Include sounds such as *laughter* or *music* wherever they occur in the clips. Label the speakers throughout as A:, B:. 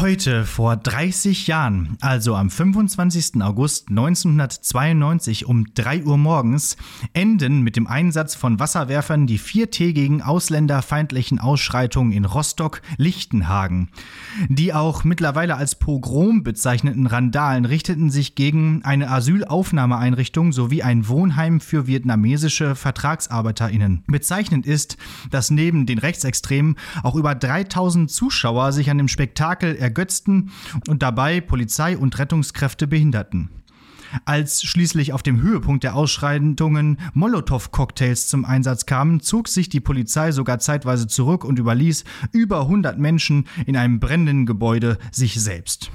A: Heute, vor 30 Jahren, also am 25. August 1992 um 3 Uhr morgens, enden mit dem Einsatz von Wasserwerfern die viertägigen ausländerfeindlichen Ausschreitungen in Rostock-Lichtenhagen. Die auch mittlerweile als Pogrom bezeichneten Randalen richteten sich gegen eine Asylaufnahmeeinrichtung sowie ein Wohnheim für vietnamesische VertragsarbeiterInnen. Bezeichnend ist, dass neben den Rechtsextremen auch über 3000 Zuschauer sich an dem Spektakel ergötzten und dabei Polizei und Rettungskräfte behinderten. Als schließlich auf dem Höhepunkt der Ausschreitungen Molotow-Cocktails zum Einsatz kamen, zog sich die Polizei sogar zeitweise zurück und überließ über 100 Menschen in einem brennenden Gebäude sich selbst.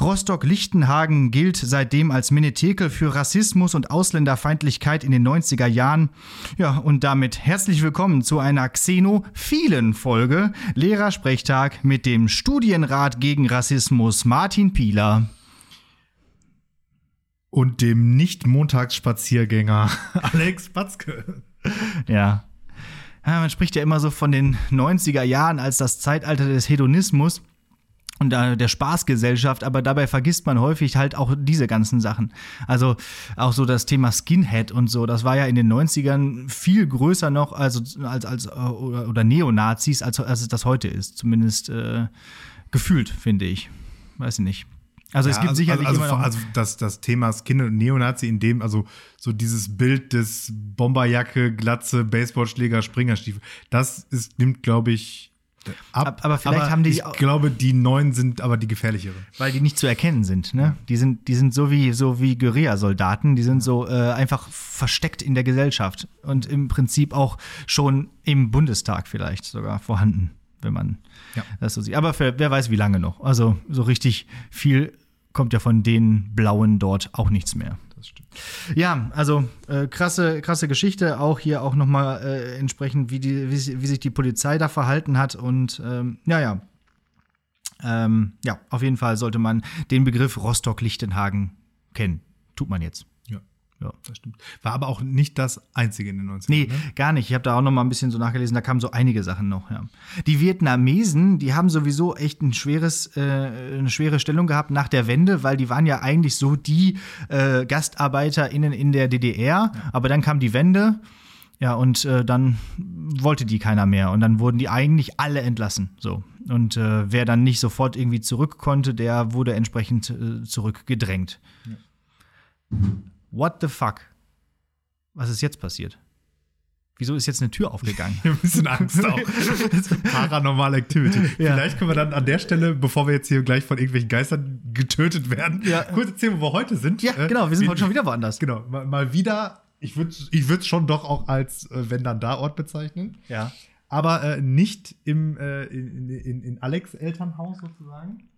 A: Rostock-Lichtenhagen gilt seitdem als Menetekel für Rassismus und Ausländerfeindlichkeit in den 90er Jahren. Ja, und damit herzlich willkommen zu einer Xeno-vielen Folge Lehrersprechtag mit dem Studienrat gegen Rassismus Martin Pieler.
B: Und dem Nicht-Montagsspaziergänger *laughs* Alex Batzke.
A: Ja. ja. Man spricht ja immer so von den 90er Jahren als das Zeitalter des Hedonismus und der Spaßgesellschaft, aber dabei vergisst man häufig halt auch diese ganzen Sachen. Also auch so das Thema Skinhead und so, das war ja in den 90ern viel größer noch also, als, als, oder, oder Neonazis, als, als es das heute ist. Zumindest äh, gefühlt, finde ich. Weiß ich nicht.
B: Also ja, es gibt also, sicherlich also, also, also das, das Thema Skin und Neonazi, in dem, also so dieses Bild des Bomberjacke, Glatze, Baseballschläger, Springerstiefel, das ist, nimmt, glaube ich, Ab,
A: aber vielleicht aber haben die.
B: Ich glaube, die neuen sind aber die gefährlicheren.
A: Weil die nicht zu erkennen sind, ne? Die sind, die sind so wie, so wie Guerilla-Soldaten, die sind so äh, einfach versteckt in der Gesellschaft und im Prinzip auch schon im Bundestag vielleicht sogar vorhanden, wenn man ja. das so sieht. Aber für, wer weiß, wie lange noch. Also so richtig viel kommt ja von den Blauen dort auch nichts mehr
B: das stimmt.
A: Ja, also äh, krasse, krasse Geschichte. Auch hier auch noch mal äh, entsprechend, wie, die, wie, wie, sich die Polizei da verhalten hat. Und ähm, ja, ja. Ähm, ja, auf jeden Fall sollte man den Begriff Rostock-Lichtenhagen kennen. Tut man jetzt.
B: Ja, das stimmt. War aber auch nicht das einzige in den 90ern.
A: Nee, ne? gar nicht. Ich habe da auch noch mal ein bisschen so nachgelesen, da kamen so einige Sachen noch, ja. Die Vietnamesen, die haben sowieso echt ein schweres, äh, eine schwere Stellung gehabt nach der Wende, weil die waren ja eigentlich so die äh, GastarbeiterInnen in der DDR, ja. aber dann kam die Wende. Ja, und äh, dann wollte die keiner mehr. Und dann wurden die eigentlich alle entlassen. So. Und äh, wer dann nicht sofort irgendwie zurück konnte, der wurde entsprechend äh, zurückgedrängt. Ja. What the fuck? Was ist jetzt passiert? Wieso ist jetzt eine Tür aufgegangen? *laughs*
B: ein bisschen Angst auch. *laughs* Paranormal Activity. Ja. Vielleicht können wir dann an der Stelle, bevor wir jetzt hier gleich von irgendwelchen Geistern getötet werden, ja. kurz erzählen, wo wir heute sind.
A: Ja, äh, genau, wir sind wir, heute schon wieder woanders.
B: Genau, mal, mal wieder, ich würde ich es schon doch auch als äh, wenn dann da Ort bezeichnen.
A: Ja.
B: Aber äh, nicht im, äh, in, in, in Alex Elternhaus sozusagen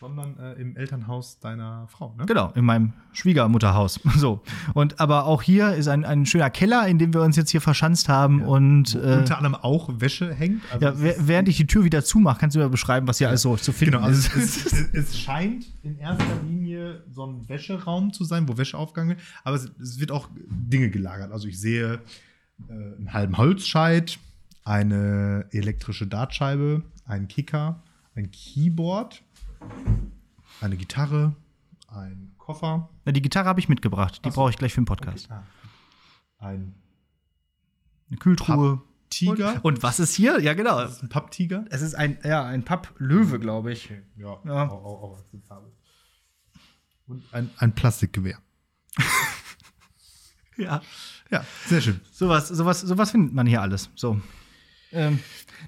B: sondern äh, im Elternhaus deiner Frau, ne?
A: Genau, in meinem Schwiegermutterhaus. *laughs* So. Und aber auch hier ist ein, ein schöner Keller, in dem wir uns jetzt hier verschanzt haben. Ja. Und
B: äh, unter anderem auch Wäsche hängt.
A: Also ja, während ich die Tür wieder zumache, kannst du mir beschreiben, was hier ja. alles so zu finden genau, also ist.
B: Es, *laughs* es, es, scheint in erster Linie so ein Wäscheraum zu sein, wo Wäsche aufgegangen wird, aber es, es wird auch Dinge gelagert. Also ich sehe äh, einen halben Holzscheit, eine elektrische Dartscheibe, einen Kicker, ein Keyboard eine Gitarre, ein Koffer.
A: Na, die Gitarre habe ich mitgebracht. Die so. brauche ich gleich für den Podcast. Okay.
B: Ah. Ein
A: eine Kühltruhe.
B: Tiger.
A: Und, und, was ist hier? Ja, genau. Das
B: ist ein Papptiger.
A: Es ist ein, ja, ein Papplöwe, glaube ich.
B: Okay. Ja, ja. Auch, auch, auch akzeptabel. Und ein, ein Plastikgewehr. *laughs*
A: ja.
B: Ja, sehr schön.
A: Sowas, sowas, sowas findet man hier alles. So. Ähm,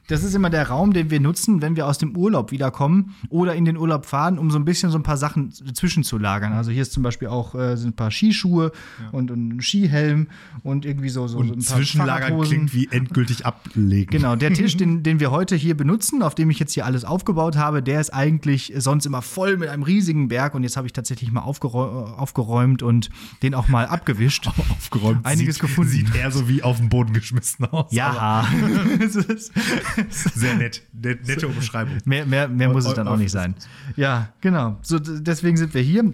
A: das ist immer der Raum, den wir nutzen, wenn wir aus dem Urlaub wiederkommen oder in den Urlaub fahren, um so ein bisschen so ein paar Sachen zwischenzulagern. Also hier ist zum Beispiel auch äh, sind ein paar Skischuhe ja. und, und, ein Skihelm und irgendwie so, so,
B: und
A: so ein
B: paar Zwischenlagern klingt wie endgültig ablegen.
A: Genau, der Tisch, *laughs* den, den wir heute hier benutzen, auf dem ich jetzt hier alles aufgebaut habe, der ist eigentlich sonst immer voll mit einem riesigen Berg und jetzt habe ich tatsächlich mal aufgeräumt, aufgeräumt und den auch mal abgewischt. *laughs*
B: aufgeräumt.
A: Einiges
B: sieht,
A: gefunden.
B: Sieht eher so wie auf den Boden geschmissen aus.
A: Ja. *laughs* *laughs*
B: Sehr nett. Net, nette Umschreibung.
A: Mehr, mehr, mehr muss es dann auch nicht sein. Ja, genau. So, deswegen sind wir hier.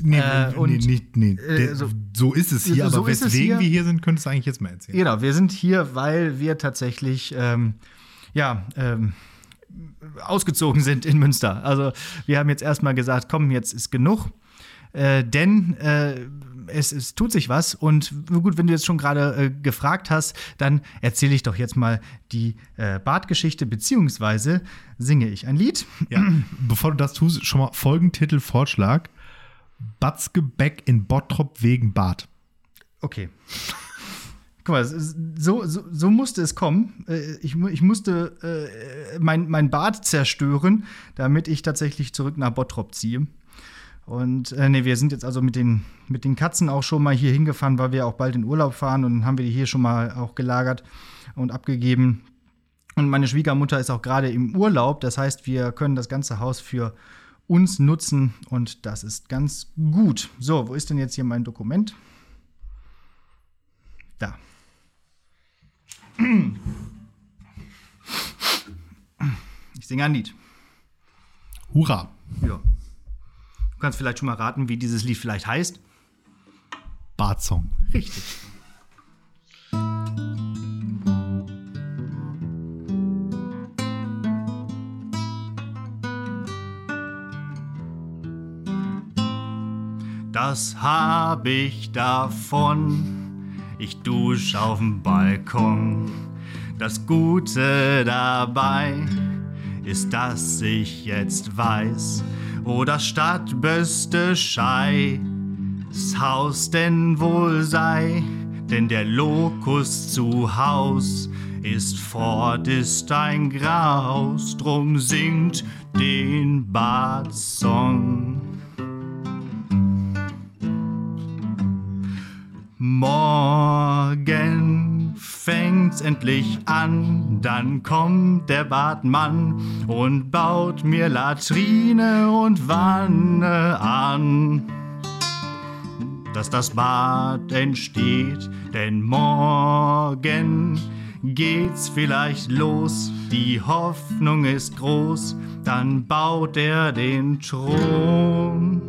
B: Nee, äh, und, nee, nee, nee. Äh, so, so, ist es hier, so aber weswegen hier. wir hier sind, könntest du eigentlich jetzt mal erzählen.
A: Genau, wir sind hier, weil wir tatsächlich, ähm, ja, ähm, ausgezogen sind in Münster. Also wir haben jetzt erstmal gesagt, komm, jetzt ist genug. Äh, denn äh, es, es, tut sich was. Und gut, wenn du jetzt schon gerade äh, gefragt hast, dann erzähle ich doch jetzt mal die äh, Bartgeschichte, beziehungsweise singe ich ein Lied.
B: Ja. *clears throat* Bevor du das tust, schon mal Folgentitel Vorschlag. Batzke Beck in Bottrop wegen Bart.
A: Okay. Guck mal, so, so, so musste es kommen. Äh, ich, ich musste äh, mein, mein Bad zerstören, damit ich tatsächlich zurück nach Bottrop ziehe. Und äh, nee, wir sind jetzt also mit den, mit den Katzen auch schon mal hier hingefahren, weil wir auch bald in Urlaub fahren und haben wir die hier schon mal auch gelagert und abgegeben. Und meine Schwiegermutter ist auch gerade im Urlaub, das heißt, wir können das ganze Haus für uns nutzen und das ist ganz gut. So, wo ist denn jetzt hier mein Dokument? Da. Ich singe ein Lied.
B: Hurra.
A: Ja. Du kannst vielleicht schon mal raten, wie dieses Lied vielleicht heißt.
B: Bartsong.
A: Richtig. Das hab ich davon ich dusch auf'm Balkon. Das Gute dabei ist, dass ich jetzt weiß, wo das Stadtbeste Schei das Haus denn wohl sei, denn der Lokus zu Haus ist fort, ist ein Graus, drum singt den Badsong. Morgen fängt's endlich an, dann kommt der Badmann und baut mir Latrine und Wanne an. Dass das Bad entsteht, denn morgen geht's vielleicht los, die Hoffnung ist groß, dann baut er den Thron.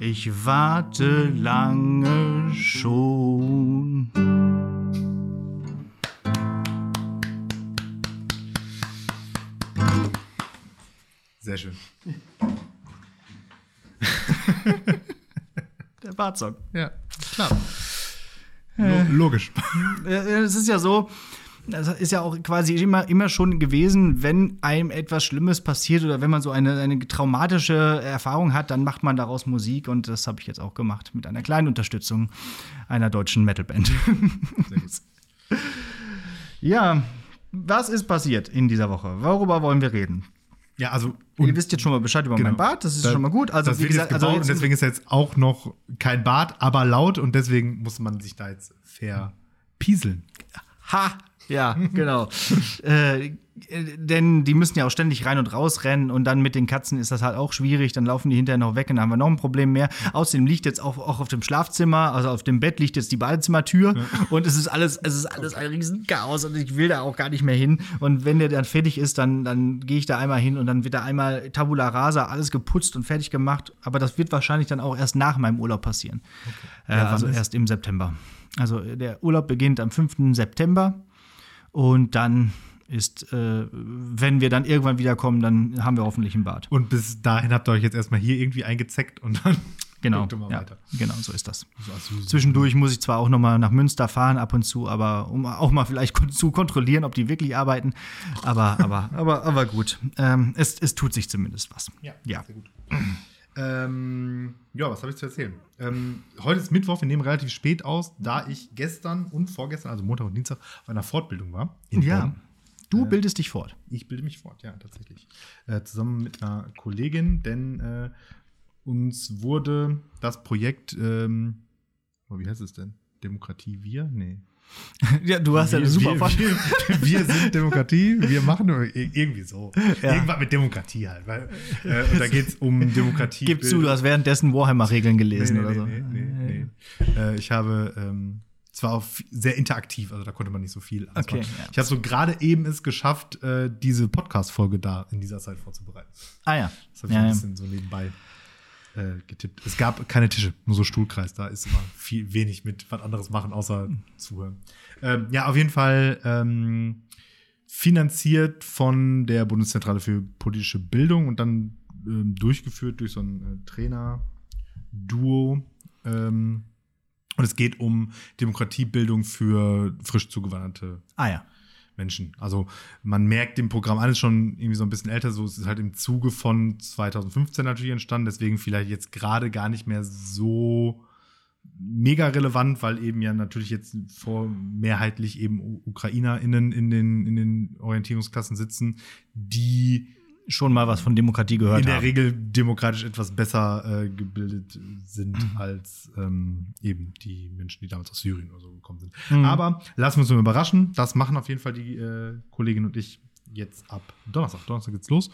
A: Ich warte lange schon.
B: Sehr schön. *laughs*
A: Der Bartsong.
B: Ja, klar. Lo logisch. *laughs*
A: Es ist ja so, das ist ja auch quasi immer, immer schon gewesen, wenn einem etwas Schlimmes passiert oder wenn man so eine, eine traumatische Erfahrung hat, dann macht man daraus Musik und das habe ich jetzt auch gemacht mit einer kleinen Unterstützung einer deutschen Metalband. *laughs* ja, was ist passiert in dieser Woche? Worüber wollen wir reden?
B: Ja, also.
A: Ihr wisst jetzt schon mal Bescheid über genau, mein Bart, das ist da, schon mal gut. Also,
B: wie gesagt, also und deswegen ist jetzt auch noch kein Bart, aber laut und deswegen muss man sich da jetzt verpieseln.
A: Ha! Ja, genau. *laughs* äh, denn die müssen ja auch ständig rein und raus rennen und dann mit den Katzen ist das halt auch schwierig. Dann laufen die hinterher noch weg und dann haben wir noch ein Problem mehr. Außerdem liegt jetzt auch, auch auf dem Schlafzimmer, also auf dem Bett liegt jetzt die Badezimmertür ja. *laughs* und es ist alles, es ist alles ein riesen Chaos und ich will da auch gar nicht mehr hin. Und wenn der dann fertig ist, dann, dann gehe ich da einmal hin und dann wird da einmal Tabula Rasa alles geputzt und fertig gemacht. Aber das wird wahrscheinlich dann auch erst nach meinem Urlaub passieren. Okay. Äh, ja, also erst im September. Also der Urlaub beginnt am 5. September. Und dann ist, äh, wenn wir dann irgendwann wiederkommen, dann haben wir hoffentlich ein Bad.
B: Und bis dahin habt ihr euch jetzt erstmal hier irgendwie eingezeckt und dann *laughs*
A: genau, ja, weiter. Genau, so ist das. So, Zwischendurch muss ich zwar auch noch mal nach Münster fahren ab und zu, aber um auch mal vielleicht zu kontrollieren, ob die wirklich arbeiten. Aber, aber, *laughs* aber, aber gut. Ähm, es, es tut sich zumindest was.
B: Ja, ja. sehr gut. Ähm, ja, was habe ich zu erzählen? Ähm, heute ist Mittwoch, wir nehmen relativ spät aus, da ich gestern und vorgestern, also Montag und Dienstag, auf einer Fortbildung war.
A: ja. Bonn. Du bildest dich fort.
B: Ich bilde mich fort, ja, tatsächlich. Äh, zusammen mit einer Kollegin, denn äh, uns wurde das Projekt, ähm, oh, wie heißt es denn? Demokratie Wir? Nee. *laughs*
A: Ja, du hast ja eine super
B: wir, wir, wir, sind Demokratie, wir machen irgendwie so. Ja. Irgendwas mit Demokratie halt. Weil, äh, und da geht es um Demokratie.
A: Gib zu, du hast währenddessen Warhammer-Regeln gelesen
B: nee, nee,
A: oder so.
B: Nee, nee, nee. Äh, ich habe ähm, zwar auch sehr interaktiv, also da konnte man nicht so viel.
A: Okay, ja.
B: Ich habe so gerade eben es geschafft, äh, diese Podcast-Folge da in dieser Zeit vorzubereiten.
A: Ah ja.
B: Das habe ich ja, ein bisschen so nebenbei äh, getippt. Es gab keine Tische, nur so Stuhlkreis. Da ist immer viel wenig mit was anderes machen, außer zuhören. Ähm, ja, auf jeden Fall ähm, finanziert von der Bundeszentrale für politische Bildung und dann ähm, durchgeführt durch so ein äh, Trainer-Duo. Ähm, und es geht um Demokratiebildung für frisch zugewanderte
A: Ah ja.
B: Menschen. Also man merkt dem Programm alles schon irgendwie so ein bisschen älter, so es ist halt im Zuge von 2015 natürlich entstanden, deswegen vielleicht jetzt gerade gar nicht mehr so mega relevant, weil eben ja natürlich jetzt vor mehrheitlich eben UkrainerInnen in den, in den Orientierungsklassen sitzen, die
A: Schon mal was von Demokratie gehört
B: in der
A: haben.
B: Regel demokratisch etwas besser äh, gebildet sind
A: Mhm.
B: als ähm, eben die Menschen, die damals aus Syrien oder so gekommen sind.
A: Mhm.
B: Aber lassen wir uns mal überraschen. Das machen auf jeden Fall die äh, Kollegin und ich jetzt ab Donnerstag. Donnerstag geht's los.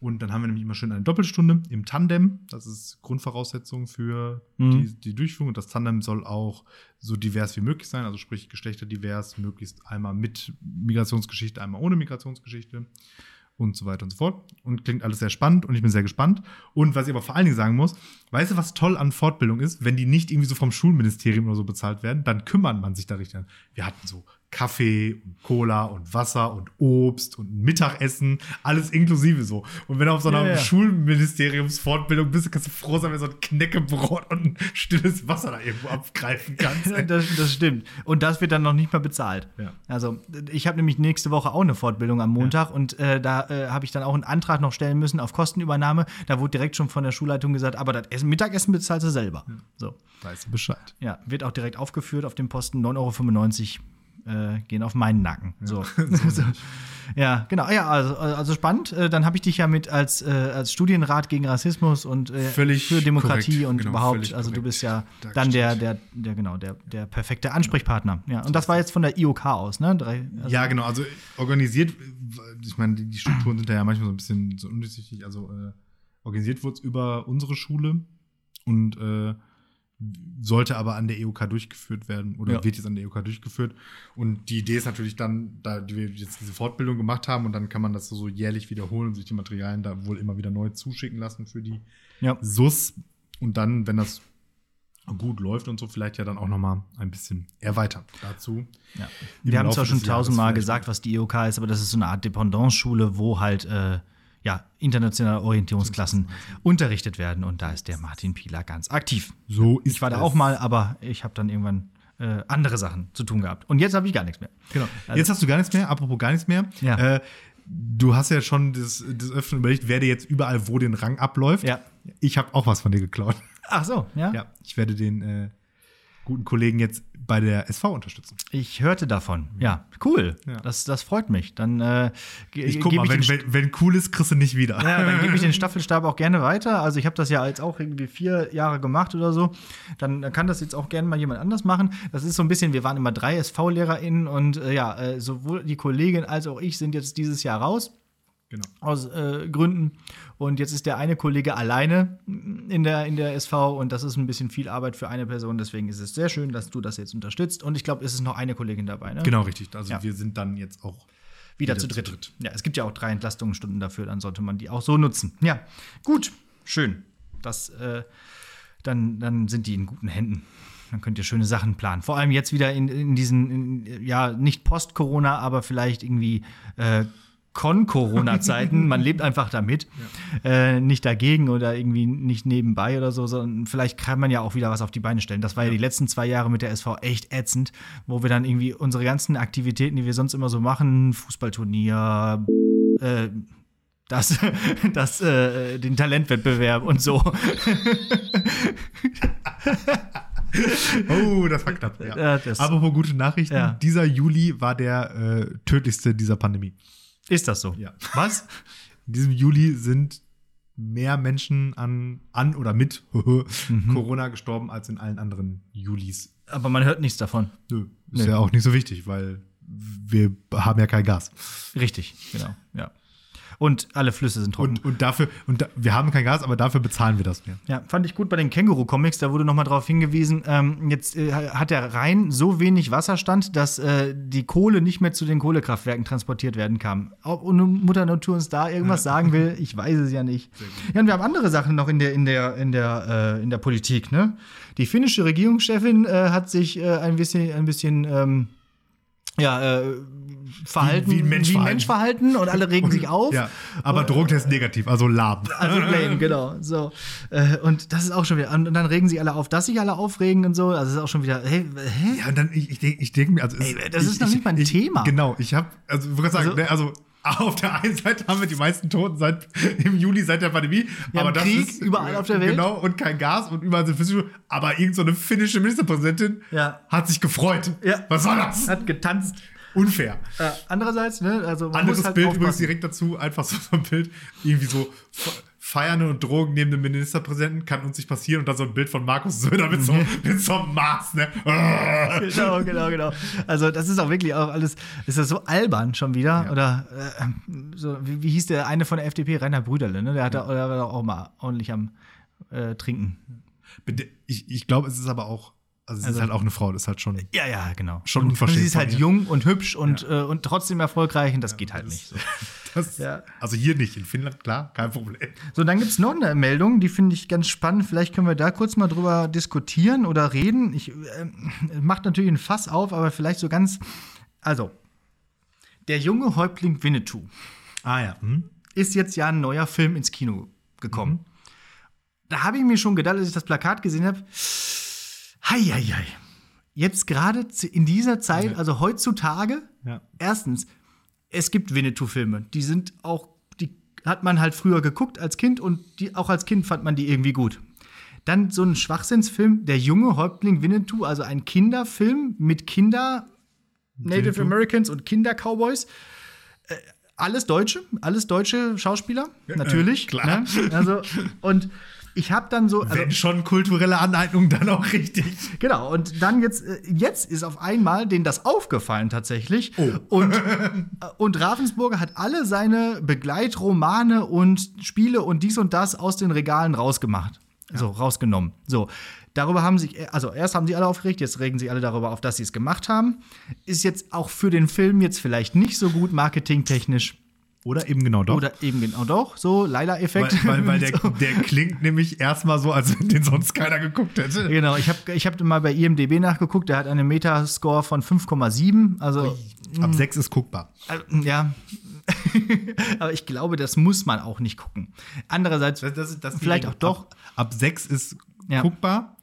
B: Und dann haben wir nämlich immer schön eine Doppelstunde im Tandem. Das ist Grundvoraussetzung für
A: Mhm.
B: die, die Durchführung. Und das Tandem soll auch so divers wie möglich sein, also sprich geschlechterdivers, möglichst einmal mit Migrationsgeschichte, einmal ohne Migrationsgeschichte und so weiter und so fort. Und klingt alles sehr spannend und ich bin sehr gespannt. Und was ich aber vor allen Dingen sagen muss, weißt du, was toll an Fortbildung ist? Wenn die nicht irgendwie so vom Schulministerium oder so bezahlt werden, dann kümmert man sich da richtig an. Wir hatten so Kaffee und Cola und Wasser und Obst und Mittagessen, alles inklusive so. Und wenn du auf so einer
A: Ja, ja.
B: Schulministeriumsfortbildung bist, kannst du froh sein, wenn du so ein Knäckebrot und ein stilles Wasser da irgendwo abgreifen kannst. *laughs*
A: Das, das stimmt. Und das wird dann noch nicht mal bezahlt.
B: Ja.
A: Also, ich habe nämlich nächste Woche auch eine Fortbildung am Montag und äh, da äh, habe ich dann auch einen Antrag noch stellen müssen auf Kostenübernahme. Da wurde direkt schon von der Schulleitung gesagt, aber das Essen, Mittagessen bezahlst du selber. So.
B: Weißt du Bescheid.
A: Ja, wird auch direkt aufgeführt auf dem Posten 9,95 Euro. Äh, gehen auf meinen Nacken. So. *laughs* so. *laughs* Ja, genau. Ja, also, also spannend. Äh, Dann habe ich dich ja mit als, äh, als Studienrat gegen Rassismus und äh, für Demokratie
B: korrekt.
A: und
B: Genau,
A: überhaupt. Also du bist ja
B: dargestellt.
A: dann der, der, der, genau, der, der perfekte Ansprechpartner. Ja, und das war jetzt von der IOK aus, ne? Drei, also,
B: ja, genau. Also organisiert, ich meine, die die Strukturen sind da ja manchmal so ein bisschen so undurchsichtig. Also äh, organisiert wurde es über unsere Schule und äh, sollte aber an der EOK durchgeführt werden oder
A: Ja.
B: wird jetzt an der EOK durchgeführt. Und die Idee ist natürlich dann, da wir jetzt diese Fortbildung gemacht haben und dann kann man das so jährlich wiederholen und sich die Materialien da wohl immer wieder neu zuschicken lassen für die
A: Ja.
B: SUS. Und dann, wenn das gut läuft und so, vielleicht ja dann auch noch mal ein bisschen erweitern. Dazu
A: Ja. Wir haben
B: Laufe
A: zwar schon tausendmal gesagt, was die IOK ist, aber das ist so eine Art Dependance-Schule, wo halt äh, ja, internationale Orientierungsklassen unterrichtet werden. Und da ist der Martin Pieler ganz aktiv.
B: So ist
A: Ich war da auch mal, aber ich habe dann irgendwann äh, andere Sachen zu tun gehabt. Und jetzt habe ich gar nichts mehr.
B: Genau.
A: Also-
B: jetzt hast du gar nichts mehr. Apropos gar nichts mehr.
A: Ja.
B: Äh, du hast ja schon des, des Öfteren überlegt, wer dir jetzt überall wo den Rang abläuft.
A: Ja.
B: Ich habe auch was von dir geklaut.
A: Ach so, ja.
B: Ja, ich werde den äh, guten Kollegen jetzt bei der SV unterstützen.
A: Ich hörte davon. Ja, cool.
B: Ja.
A: Das, das freut mich. Dann äh,
B: Ich guck mal, wenn,
A: den
B: wenn, wenn cool ist, kriegst du nicht wieder.
A: Ja, dann gebe ich den *laughs* Staffelstab auch gerne weiter. Also ich habe das ja jetzt auch irgendwie vier Jahre gemacht oder so. Dann, dann kann das jetzt auch gerne mal jemand anders machen. Das ist so ein bisschen, wir waren immer drei SV-LehrerInnen und äh, ja, äh, sowohl die Kollegin als auch ich sind jetzt dieses Jahr raus.
B: Genau.
A: Aus äh, Gründen. Und jetzt ist der eine Kollege alleine in der, in der SV und das ist ein bisschen viel Arbeit für eine Person. Deswegen ist es sehr schön, dass du das jetzt unterstützt. Und ich glaube, es ist noch eine Kollegin dabei. Ne?
B: Genau, richtig. Also
A: Ja.
B: wir sind dann jetzt auch
A: Wieder,
B: Wieder
A: zu,
B: zu
A: dritt.
B: dritt.
A: Ja, es gibt ja auch drei Entlastungsstunden dafür, dann sollte man die auch so nutzen. Ja, gut, schön. Das, äh, dann, dann sind die in guten Händen. Dann könnt ihr schöne Sachen planen. Vor allem jetzt wieder in, in diesen, in, ja, nicht Post-Corona, aber vielleicht irgendwie äh, Con-Corona-Zeiten. *laughs* Man lebt einfach damit. Äh, nicht dagegen oder irgendwie nicht nebenbei oder so, sondern vielleicht kann man ja auch wieder was auf die Beine stellen. Das war ja, die letzten zwei Jahre mit der SV echt ätzend, wo wir dann irgendwie unsere ganzen Aktivitäten, die wir sonst immer so machen, Fußballturnier, äh, das, *laughs* das, äh, den Talentwettbewerb und so. *laughs*
B: Oh, das war knapp. Ja.
A: Ja, das-
B: Apropos gute Nachrichten.
A: Ja.
B: Dieser Juli war der äh, tödlichste dieser Pandemie.
A: Ist das so?
B: Ja. Was? *laughs* In diesem Juli sind mehr Menschen an, an oder mit *laughs*
A: Mhm.
B: Corona gestorben als in allen anderen Julis.
A: Aber man hört nichts davon.
B: Nö. Ist
A: Nee.
B: ja auch nicht so wichtig, weil wir haben ja kein Gas.
A: Richtig, genau, ja. Und alle Flüsse sind trocken.
B: Und, und dafür, und da, wir haben kein Gas, aber dafür bezahlen wir das mehr.
A: Ja, fand ich gut bei den Känguru-Comics, da wurde nochmal darauf hingewiesen, ähm, jetzt äh, hat der Rhein so wenig Wasserstand, dass äh, die Kohle nicht mehr zu den Kohlekraftwerken transportiert werden kann. Ob Mutter Natur uns da irgendwas sagen will, *laughs* ich weiß es ja nicht. Ja, und wir haben andere Sachen noch in der, in der, in der, äh, in der Politik, ne? Die finnische Regierungschefin äh, hat sich äh, ein bisschen, ein bisschen ähm, ja, äh, Verhalten
B: Wie- wie ein Mensch
A: wie ein. Mensch verhalten und alle regen sich auf.
B: Ja, aber Drogentest negativ, also lahm.
A: Also *laughs* lame, genau. So. Äh, und das ist auch schon wieder. Und dann regen sich alle auf, dass sich alle aufregen und so. Also das ist auch schon wieder. Hey, hä?
B: Ja, und dann, ich, ich denke ich denk mir, also.
A: Ey, das ist
B: ich,
A: noch
B: ich,
A: nicht mal ein
B: ich,
A: Thema.
B: Genau, ich habe, also, ich wollte sagen,
A: Also-
B: ne, also, *laughs* auf der einen Seite haben wir die meisten Toten seit im Juli seit der Pandemie.
A: Wir
B: aber das
A: Krieg
B: ist,
A: überall auf der Welt.
B: Genau, und kein Gas und überall sind Fische. Aber irgendeine so eine finnische Ministerpräsidentin
A: Ja.
B: hat sich gefreut.
A: Ja.
B: Was war das?
A: Hat getanzt.
B: Unfair.
A: Äh, andererseits, ne, also man
B: Anderes
A: muss halt
B: Bild übrigens
A: aufpassen.
B: direkt dazu, einfach so ein Bild, irgendwie so fe- feiernde und Drogen neben dem Ministerpräsidenten kann uns nicht passieren und dann so ein Bild von Markus Söder mit so, mit so einem Maß, ne? *laughs*
A: Genau, genau, genau. Also das ist auch wirklich auch alles, ist das so albern schon wieder?
B: Ja.
A: Oder äh, so, wie, wie hieß der eine von der FDP, Rainer Brüderle, ne? Der, hat da, war doch auch mal ordentlich am äh, Trinken.
B: Ich, ich glaube, es ist aber auch, also es
A: Also-
B: ist halt auch eine Frau, das ist halt schon.
A: Ja, ja, genau.
B: Schon
A: und
B: unverschämt
A: sie ist halt jung und hübsch und, äh, und trotzdem erfolgreich und das geht halt nicht. So. *laughs*
B: Das,
A: Ja.
B: Also hier nicht, in Finnland, klar, kein Problem.
A: So, dann gibt's noch eine Meldung, die finde ich ganz spannend. Vielleicht können wir da kurz mal drüber diskutieren oder reden. Ich ähm, macht natürlich ein Fass auf, aber vielleicht so ganz. Also, der junge Häuptling Winnetou
B: Ah ja. Hm?
A: ist jetzt ja ein neuer Film ins Kino gekommen. Da habe ich mir schon gedacht, als ich das Plakat gesehen habe, hei, hei. Jetzt gerade in dieser Zeit,
B: Ja.
A: also heutzutage,
B: Ja.
A: erstens, es gibt Winnetou-Filme. Die sind auch, die hat man halt früher geguckt als Kind und die, auch als Kind fand man die irgendwie gut. Dann so ein Schwachsinnsfilm, Der junge Häuptling Winnetou, also ein Kinderfilm mit Kinder, Native
B: Winnetou.
A: Americans und Kinder-Cowboys. Äh, alles Deutsche, alles deutsche Schauspieler, natürlich.
B: klar.
A: Ne? Also, und ich habe dann so. Also,
B: Wenn schon kulturelle Aneignung, dann auch richtig.
A: Genau, und dann jetzt, äh, jetzt ist auf einmal denen das aufgefallen tatsächlich.
B: Oh.
A: Und, *laughs* äh, und Ravensburger hat alle seine Begleitromane und Spiele und dies und das aus den Regalen rausgemacht. So, rausgenommen. So. Darüber haben sich, also erst haben sie alle aufgeregt, jetzt regen sich alle darüber auf, dass sie es gemacht haben. Ist jetzt auch für den Film jetzt vielleicht nicht so gut marketingtechnisch.
B: Oder eben genau doch.
A: Oder eben genau doch, so Leila-Effekt.
B: weil, weil, weil der, *laughs* der klingt nämlich erstmal so, als wenn den sonst keiner geguckt hätte.
A: Genau, ich habe ich hab mal bei IMDB nachgeguckt, der hat einen Metascore von 5,7. Also,
B: Ab sechs ist guckbar.
A: also, ja. *laughs* Aber ich glaube, das muss man auch nicht gucken. Andererseits,
B: Das, das, das
A: Vielleicht auch doch.
B: Ab, ab sechs ist
A: Ja.
B: guckbar.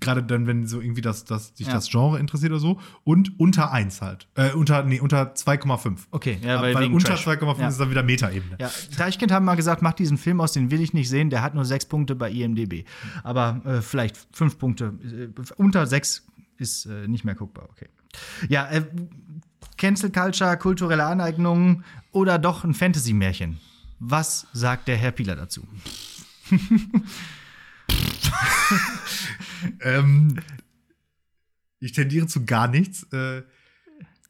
B: Gerade dann, wenn so irgendwie das, das, dich
A: Ja.
B: das Genre interessiert oder so. Und unter 1 halt. Äh, unter, nee, unter 2,5.
A: okay, ja,
B: Ab-
A: weil,
B: weil unter
A: Trash.
B: 2,5
A: Ja.
B: ist dann wieder Metaebene.
A: Ja, Deichkind haben mal gesagt, mach diesen Film aus, den will ich nicht sehen. Der hat nur sechs Punkte bei IMDB. Aber äh, vielleicht fünf Punkte. Äh, unter sechs ist äh, nicht mehr guckbar. Okay. Ja, äh, Cancel Culture, kulturelle Aneignung oder doch ein Fantasy-Märchen. Was sagt der Herr Pieler dazu? *laughs*
B: Ähm, ich tendiere zu gar nichts. Äh,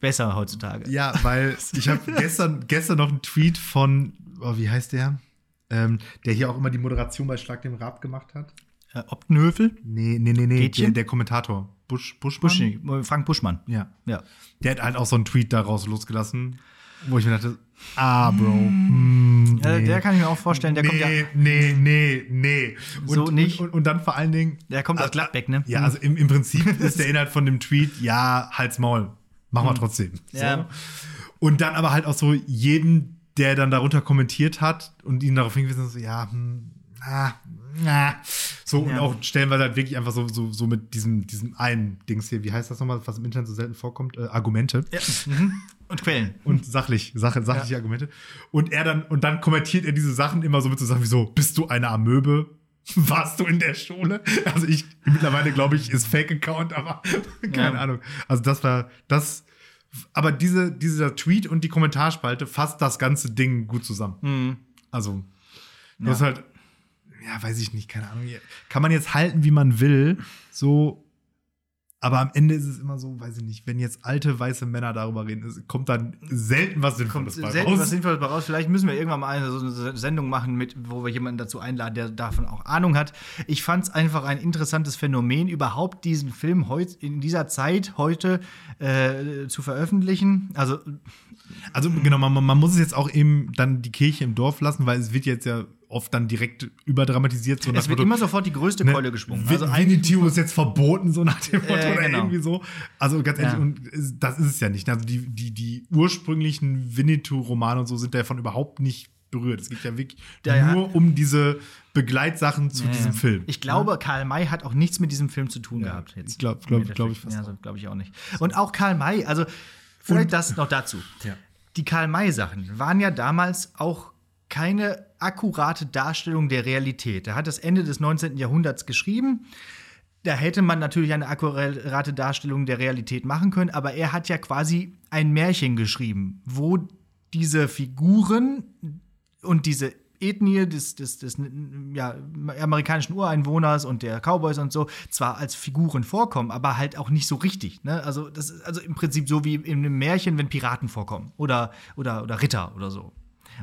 A: Besser heutzutage.
B: ja, weil *laughs* ich habe gestern, gestern noch einen Tweet von, oh, wie heißt der? Ähm, der hier auch immer die Moderation bei Schlag dem Rab gemacht hat.
A: Äh, Optenhöfel?
B: Nee, nee, nee, nee. Der, der Kommentator. Busch, Buschmann?
A: Busch, nee, Frank Buschmann.
B: Ja.
A: Ja.
B: Der hat halt auch so einen Tweet daraus losgelassen, wo ich mir dachte, ah, Bro. mm,
A: Äh,
B: nee.
A: der kann ich mir auch vorstellen, der
B: nee,
A: kommt ja.
B: nee, nee, nee. Und,
A: So nicht.
B: Und, und, und dann vor allen Dingen.
A: Der kommt aus
B: also,
A: Gladbeck, ne?
B: Ja, also im, im Prinzip *laughs* ist der Inhalt von dem Tweet, ja, halt's Maul. Machen wir trotzdem. So.
A: Ja.
B: Und dann aber halt auch so jeden, der dann darunter kommentiert hat und ihn darauf hingewiesen hat, so, ja, hm, ah, na. So, und
A: Ja.
B: auch stellenweise halt wirklich einfach so, so, so mit diesem, diesem einen Dings hier, wie heißt das nochmal, was im Internet so selten vorkommt? Äh, Argumente
A: ja. Mhm. Und Quellen.
B: und sachlich, sach, sachliche Argumente. Und er dann, und dann kommentiert er diese Sachen immer so mit so Sachen wie so, bist du eine Amöbe? *laughs* Warst du in der Schule? Also ich, mittlerweile glaube ich, ist Fake-Account, aber *laughs* keine
A: Ja.
B: Ahnung. Also das war, das, aber diese, dieser Tweet und die Kommentarspalte fasst das ganze Ding gut zusammen.
A: Mhm.
B: Also,
A: Ja.
B: das ist halt, ja, weiß ich nicht, keine Ahnung. Kann man jetzt halten, wie man will, so. Aber am Ende ist es immer so, weiß ich nicht, wenn jetzt alte weiße Männer darüber reden, kommt dann selten was
A: Kommt
B: Sinnvolles bei
A: selten
B: raus.
A: was Sinnvolles bei raus. Vielleicht müssen wir irgendwann mal eine, so eine Sendung machen, mit, wo wir jemanden dazu einladen, der davon auch Ahnung hat. Ich fand es einfach ein interessantes Phänomen, überhaupt diesen Film heut, in dieser Zeit heute äh, zu veröffentlichen. Also,
B: Also genau, man, man muss es jetzt auch eben dann die Kirche im Dorf lassen, weil es wird jetzt ja oft dann direkt überdramatisiert. So
A: Es wird
B: Motto,
A: immer sofort die größte
B: ne,
A: Keule geschwungen.
B: Vin-
A: Also
B: Winnetou ist jetzt verboten, so nach dem Motto,
A: Äh,
B: oder
A: genau.
B: irgendwie so. Also ganz ehrlich,
A: Ja.
B: und das ist es ja nicht. Also die, die, die ursprünglichen Winnetou-Romane und so sind davon überhaupt nicht berührt. Es geht ja wirklich
A: Ja, ja.
B: nur um diese Begleitsachen zu diesem Film.
A: Ich glaube, Karl May hat auch nichts mit diesem Film zu tun
B: Ja,
A: gehabt. Jetzt.
B: ich glaub- glaub- glaub ich fast
A: Ja, so glaube ich auch nicht. Und auch Karl May, also vielleicht das noch dazu.
B: Ja.
A: Die Karl May-Sachen waren ja damals auch keine akkurate Darstellung der Realität. Er hat das Ende des 19. Jahrhunderts geschrieben. Da hätte man natürlich eine akkurate Darstellung der Realität machen können, aber er hat ja quasi ein Märchen geschrieben, wo diese Figuren und diese Ethnie des, des, des ja, amerikanischen Ureinwohners und der Cowboys und so zwar als Figuren vorkommen, aber halt auch nicht so richtig. Ne? Also, das ist also im Prinzip so wie in einem Märchen, wenn Piraten vorkommen oder, oder, oder Ritter oder so.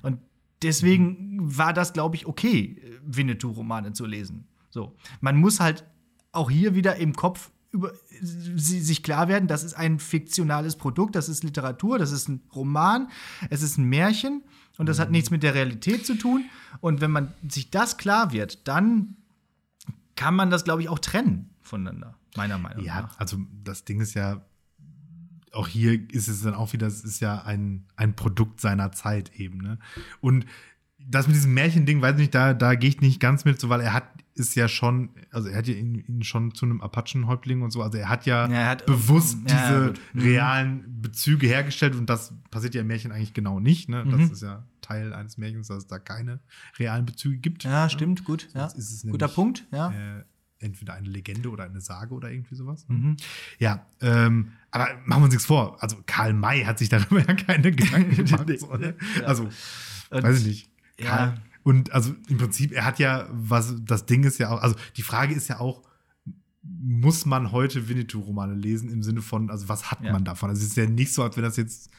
A: Und deswegen war das, glaube ich, okay, Winnetou-Romane zu lesen. So. Man muss halt auch hier wieder im Kopf über, sie, sich klar werden, das ist ein fiktionales Produkt, das ist Literatur, das ist ein Roman, es ist ein Märchen und das hat nichts mit der Realität zu tun. Und wenn man sich das klar wird, dann kann man das, glaube ich, auch trennen voneinander, meiner Meinung
B: Ja,
A: nach.
B: also das Ding ist ja, auch hier ist es dann auch wieder, es ist ja ein, ein Produkt seiner Zeit eben, ne? Und das mit diesem Märchending, weiß ich nicht, da, da gehe ich nicht ganz mit, so, weil er hat ist ja schon, also er hat ja ihn, ihn schon zu einem Apachenhäuptling und so, also er hat ja,
A: Ja, er hat-
B: bewusst
A: ja,
B: diese
A: gut. Mhm.
B: realen Bezüge hergestellt und das passiert ja im Märchen eigentlich genau nicht, ne? Das
A: Mhm.
B: ist ja Teil eines Märchens, dass es da keine realen Bezüge gibt.
A: Ja, stimmt, gut. Ja.
B: Sonst ist es
A: Guter
B: nämlich,
A: Punkt, ja.
B: Äh, entweder eine Legende oder eine Sage oder irgendwie sowas.
A: Mhm.
B: Ja, ähm, aber machen wir uns nichts vor. Also Karl May hat sich darüber *laughs* ja keine Gedanken *laughs* gemacht. ne?
A: Ja.
B: Also,
A: Und-
B: weiß ich nicht.
A: ja.
B: Karl, und also im Prinzip, er hat ja, was das Ding ist ja auch, also die Frage ist ja auch, muss man heute Winnetou-Romane lesen im Sinne von, also was hat
A: Ja.
B: man davon? Also es ist ja nicht so, als wenn das jetzt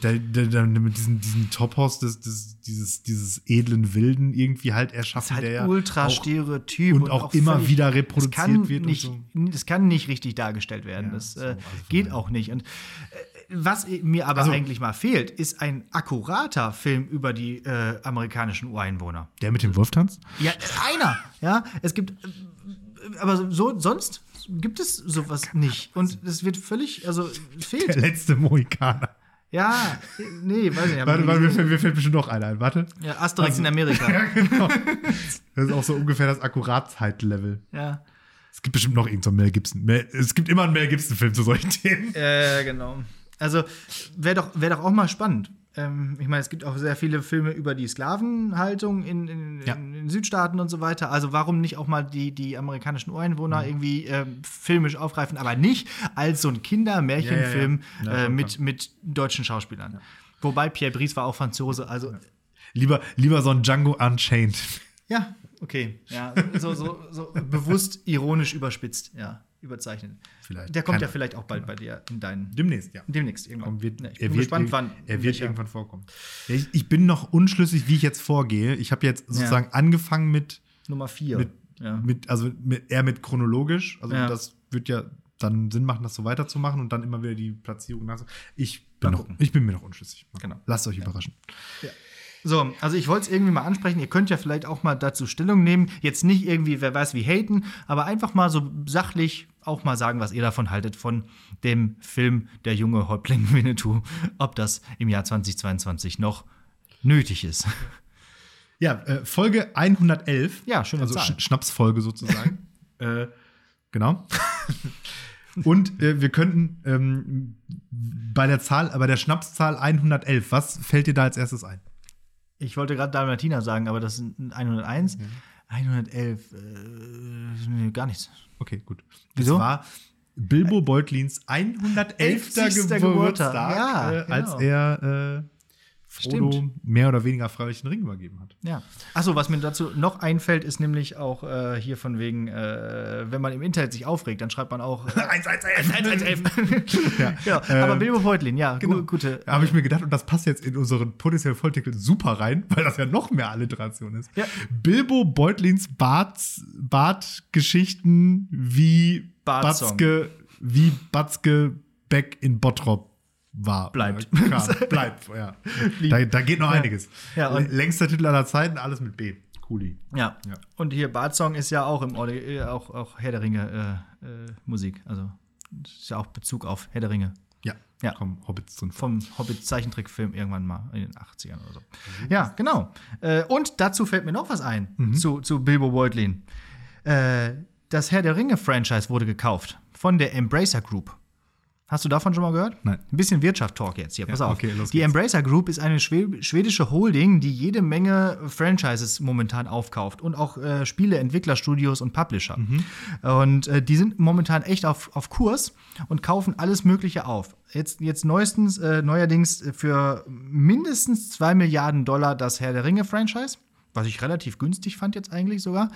B: da, da, da, mit diesem, diesem Topos des, des, dieses, dieses edlen Wilden irgendwie halt
A: Das
B: erschaffen,
A: ist halt
B: der
A: ultra
B: auch
A: stereotyp
B: und auch immer
A: völlig-
B: wieder reproduziert wird und
A: Nicht,
B: so.
A: Das kann nicht richtig dargestellt werden.
B: Ja,
A: das
B: so,
A: äh,
B: also von
A: geht
B: daher.
A: auch nicht. Und äh, was mir aber
B: Also-
A: eigentlich mal fehlt, ist ein akkurater Film über die äh, amerikanischen Ureinwohner.
B: Der mit dem Wolftanz?
A: Ja, äh, einer. Ja, es gibt, äh, aber so sonst gibt es sowas nicht. Und es wird völlig, also es
B: Der
A: fehlt.
B: letzte Mohikaner.
A: Ja, nee, weiß ich nicht. aber
B: Warte, warte, mir, fällt, mir fällt bestimmt noch einer ein. Warte.
A: ja, Asterix in Amerika. *laughs*
B: Ja, genau. Das ist auch so ungefähr das Akkuratheitslevel.
A: ja.
B: Es gibt bestimmt noch irgendeinen Mel Gibson. Mel, es gibt immer einen Mel Gibson-Film zu solchen Themen.
A: Äh, genau. Also wäre doch, wär doch auch mal spannend. Ähm, ich meine, es gibt auch sehr viele Filme über die Sklavenhaltung in, in,
B: Ja.
A: in, Südstaaten und so weiter. Also warum nicht auch mal die, die amerikanischen Ureinwohner irgendwie ähm, filmisch aufgreifen, aber nicht als so ein Kindermärchenfilm
B: Ja, ja,
A: äh, mit, mit deutschen Schauspielern. Wobei Pierre Brice war auch Franzose, also
B: Lieber, lieber so ein Django Unchained.
A: ja, okay. Ja, so, so, so bewusst ironisch überspitzt, ja, überzeichnet.
B: Vielleicht.
A: Der kommt
B: Keine
A: ja vielleicht auch bald bei dir in deinen
B: Demnächst, ja.
A: demnächst irgendwann.
B: Wird,
A: Ja, ich bin gespannt, wann.
B: er wird
A: welcher-
B: irgendwann vorkommen. Ja, ich, ich bin noch unschlüssig, wie ich jetzt vorgehe. Ich habe jetzt sozusagen angefangen mit,
A: Nummer vier.
B: mit,
A: ja.
B: mit also mit, eher mit chronologisch. Also
A: Ja.
B: das wird ja dann Sinn machen, das so weiterzumachen und dann immer wieder die Platzierung nach. Ich bin, noch, ich bin mir noch unschlüssig.
A: Genau.
B: Lasst euch überraschen.
A: So, also ich wollte es irgendwie mal ansprechen. Ihr könnt ja vielleicht auch mal dazu Stellung nehmen. Jetzt nicht irgendwie, wer weiß wie haten, aber einfach mal so sachlich auch mal sagen, was ihr davon haltet, von dem Film Der junge Häuptling *laughs* Winnetou. Ob das im Jahr 2022 noch nötig ist.
B: Ja, äh, Folge 111.
A: Ja, schöne
B: Also. Sch Schnapsfolge sozusagen. *laughs* äh, genau. Und äh, wir könnten ähm, bei der Zahl, bei der Schnapszahl 111, was fällt dir da als erstes ein?
A: Ich wollte gerade Dalmatiner sagen, aber das sind 101.
B: Mhm.
A: 111, äh, nee, gar nichts.
B: Okay, gut.
A: Wieso?
B: Das war Bilbo Beutlins 111.
A: Elfzigster
B: Geburtstag,
A: Geburtstag. Ja,
B: äh, als
A: genau.
B: er äh, Frodo
A: Stimmt.
B: mehr oder weniger freilich den Ring übergeben hat.
A: Ja. Achso, was mir dazu noch einfällt, ist nämlich auch äh, hier von wegen, äh, wenn man im Internet sich aufregt, dann schreibt man auch äh, *laughs*
B: 111.
A: 111. *laughs*
B: Ja.
A: ja,
B: Äh,
A: aber Bilbo Beutlin, ja,
B: Genau.
A: gu gute.
B: Da habe ich mir gedacht, und das passt jetzt in unseren potenziellen Volltitel super rein, *laughs* weil das ja noch mehr Alliteration ist.
A: Ja.
B: Bilbo Beutlins Bart, Bartgeschichten wie
A: Bartsong.
B: Batzke, wie Batzke Beck in Bottrop war.
A: Bleibt.
B: Oder kam. *laughs* Bleibt, ja. *laughs* Da, da geht noch
A: Ja.
B: einiges.
A: Ja,
B: Längster Titel aller Zeiten, alles mit B. Cooli.
A: Ja.
B: Ja.
A: Und hier Bart Song ist ja auch im Audi äh, auch, auch Herr der Ringe äh, äh, Musik. Also ist ja auch Bezug auf Herr der Ringe.
B: Ja,
A: Ja.
B: kommen Hobbits drin.
A: Vom Hobbit-Zeichentrickfilm irgendwann mal in den 80ern oder so. Ja, genau. Äh, und dazu fällt mir noch was ein zu, zu Bilbo Beutlin. Äh, das Herr der Ringe-Franchise wurde gekauft von der Embracer Group. Hast du davon schon mal gehört?
B: Nein.
A: Ein bisschen Wirtschaft-Talk jetzt hier, pass auf.
B: okay, los
A: die. Embracer Group ist eine schwe schwedische Holding, die jede Menge Franchises momentan aufkauft und auch äh, Spiele, Entwicklerstudios und Publisher.
B: Mhm.
A: Und äh, die sind momentan echt auf, auf Kurs und kaufen alles Mögliche auf. Jetzt, jetzt neuestens, äh, neuerdings für mindestens 2 Milliarden Dollar das Herr der Ringe-Franchise, was ich relativ günstig fand jetzt eigentlich sogar.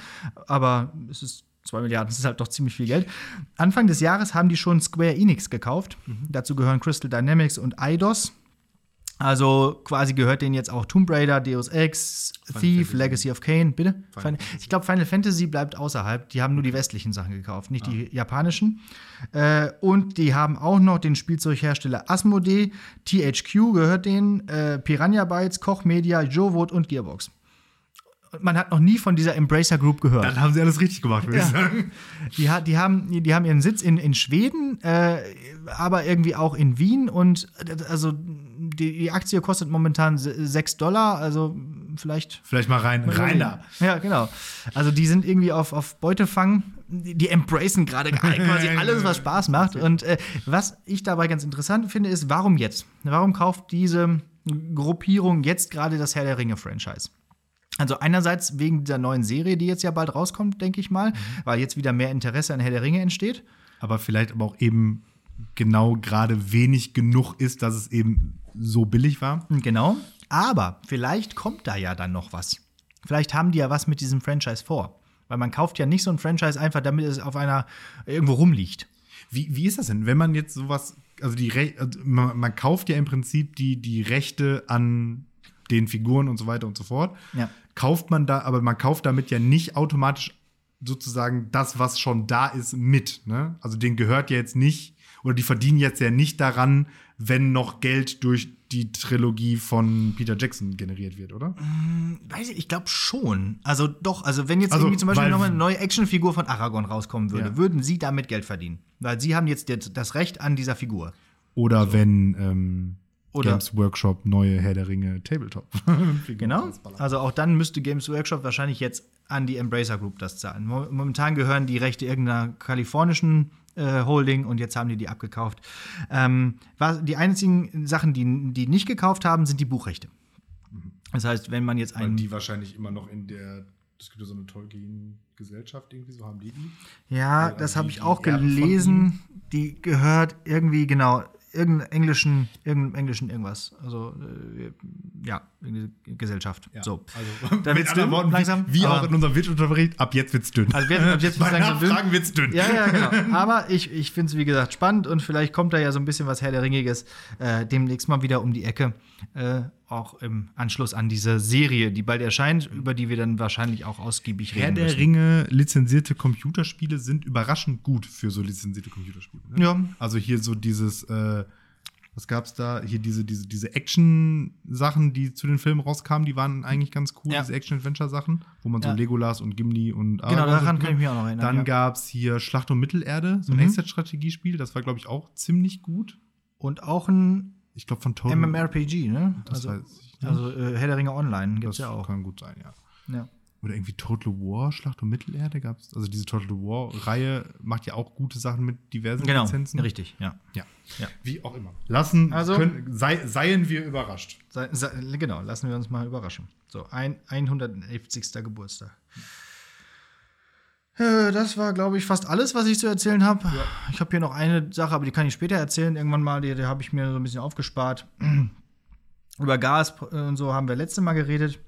A: Aber es ist 2 Milliarden, das ist halt doch ziemlich viel Geld. Anfang des Jahres haben die schon Square Enix gekauft. Dazu gehören Crystal Dynamics und Eidos. Also quasi gehört denen jetzt auch Tomb Raider, Deus Ex, Thief,
B: Fantasy.
A: Legacy of Kane, bitte?
B: Final
A: ich glaube, Final Fantasy bleibt außerhalb. Die haben nur die westlichen Sachen gekauft, nicht die japanischen. Äh, und die haben auch noch den Spielzeughersteller Asmodee, THQ gehört denen, äh, Piranha Bytes, Koch Media, Jovot und Gearbox. Man hat noch nie von dieser Embracer Group gehört.
B: Dann haben sie alles richtig gemacht, würde
A: Ja.
B: ich sagen.
A: Die, die, haben, die haben ihren Sitz in, in Schweden, äh, aber irgendwie auch in Wien. Und äh, also die, die Aktie kostet momentan 6 Dollar, also vielleicht.
B: Vielleicht mal rein, rein da.
A: Ja, genau. Also die sind irgendwie auf, auf Beutefang. Die, die embracen gerade *laughs* quasi alles, was Spaß macht. Und äh, was ich dabei ganz interessant finde, ist, warum jetzt? Warum kauft diese Gruppierung jetzt gerade das Herr der Ringe-Franchise? Also einerseits wegen dieser neuen Serie, die jetzt ja bald rauskommt, denke ich mal, weil jetzt wieder mehr Interesse an Herr der Ringe entsteht.
B: Aber vielleicht aber auch eben genau gerade wenig genug ist, dass es eben so billig war.
A: Genau. Aber vielleicht kommt da ja dann noch was. Vielleicht haben die ja was mit diesem Franchise vor. Weil man kauft ja nicht so ein Franchise einfach, damit es auf einer irgendwo rumliegt.
B: Wie, wie ist das denn, wenn man jetzt sowas, also die Re also man, man kauft ja im Prinzip die, die Rechte an den Figuren und so weiter und so fort.
A: Ja.
B: Kauft man da, aber man kauft damit ja nicht automatisch sozusagen das, was schon da ist, mit. Ne? Also denen gehört ja jetzt nicht, oder die verdienen jetzt ja nicht daran, wenn noch Geld durch die Trilogie von Peter Jackson generiert wird, oder?
A: Weiß ich, ich glaube schon. Also doch, also wenn jetzt
B: Also,
A: irgendwie zum Beispiel
B: weil-
A: noch mal eine neue Actionfigur von Aragorn rauskommen würde,
B: Ja.
A: würden sie damit Geld verdienen. Weil sie haben jetzt das- Recht an dieser Figur.
B: Oder wenn ähm,
A: Oder-
B: Games Workshop neue Herr der Ringe Tabletop. *laughs*
A: Genau. Also auch dann müsste Games Workshop wahrscheinlich jetzt an die Embracer Group das zahlen. Mo- Momentan gehören die Rechte irgendeiner kalifornischen äh, Holding und jetzt haben die die abgekauft. Ähm, was, die einzigen Sachen, die die nicht gekauft haben, sind die Buchrechte. Das heißt, wenn man jetzt
B: Weil
A: einen
B: die wahrscheinlich immer noch in der, es gibt ja so eine Tolkien-Gesellschaft irgendwie, so haben die die.
A: Ja, das habe ich auch gelesen. Die gehört irgendwie, genau, irgendeinem englischen, irgendeinem englischen irgendwas. Also, äh, ja, irgendeine Gesellschaft. So.
B: Also, *laughs*
A: Da
B: mit anderen
A: dünn,
B: Worten,
A: langsam,
B: wie, wie auch in unserem Wirtschaftsunterricht, ab jetzt wird's dünn.
A: Also, ab jetzt wird's langsam dünn.
B: Nachfragen wird's dünn.
A: Ja, ja, genau. *laughs* Aber ich, ich finde es, wie gesagt, spannend und vielleicht kommt da ja so ein bisschen was Herr der Ringiges äh, demnächst mal wieder um die Ecke. Äh, auch im Anschluss an diese Serie, die bald erscheint, über die wir dann wahrscheinlich auch ausgiebig
B: Herr
A: reden
B: der
A: müssen.
B: Ringe lizenzierte Computerspiele sind überraschend gut für so lizenzierte Computerspiele. Ne?
A: Ja.
B: Also hier so dieses, äh, was gab's da? Hier diese, diese, diese Action-Sachen, die zu den Filmen rauskamen, die waren eigentlich ganz cool,
A: Ja.
B: diese Action-Adventure-Sachen, wo man so
A: Ja.
B: Legolas und Gimli und
A: Genau, daran
B: spielt.
A: kann ich mich auch noch erinnern.
B: Dann
A: ja.
B: gab's hier Schlacht um Mittelerde, so ein
A: Mhm.
B: Echtzeit-Strategiespiel, das war, glaube ich, auch ziemlich gut.
A: Und auch ein
B: Ich glaube von Total.
A: MMORPG, ne?
B: Das
A: also
B: weiß ich nicht.
A: also äh, Herr der Ringe Online
B: das
A: gibt's ja auch.
B: kann gut sein, ja.
A: Ja.
B: Oder irgendwie Total War, Schlacht um Mittelerde gab's. Also diese Total War-Reihe macht ja auch gute Sachen mit diversen
A: Genau,
B: Lizenzen.
A: richtig, ja.
B: Ja.
A: Ja.
B: Wie auch immer. Lassen,
A: Also-
B: können, sei, seien wir überrascht.
A: Sei, sei, genau, lassen wir uns mal überraschen. So, ein 111. Geburtstag. Äh, Das war, glaube ich, fast alles, was ich zu erzählen habe. Ich habe hier noch eine Sache, aber die kann ich später erzählen. Irgendwann mal, die, die habe ich mir so ein bisschen aufgespart. *clears throat* Über Gas äh, und so haben wir letzte Mal geredet.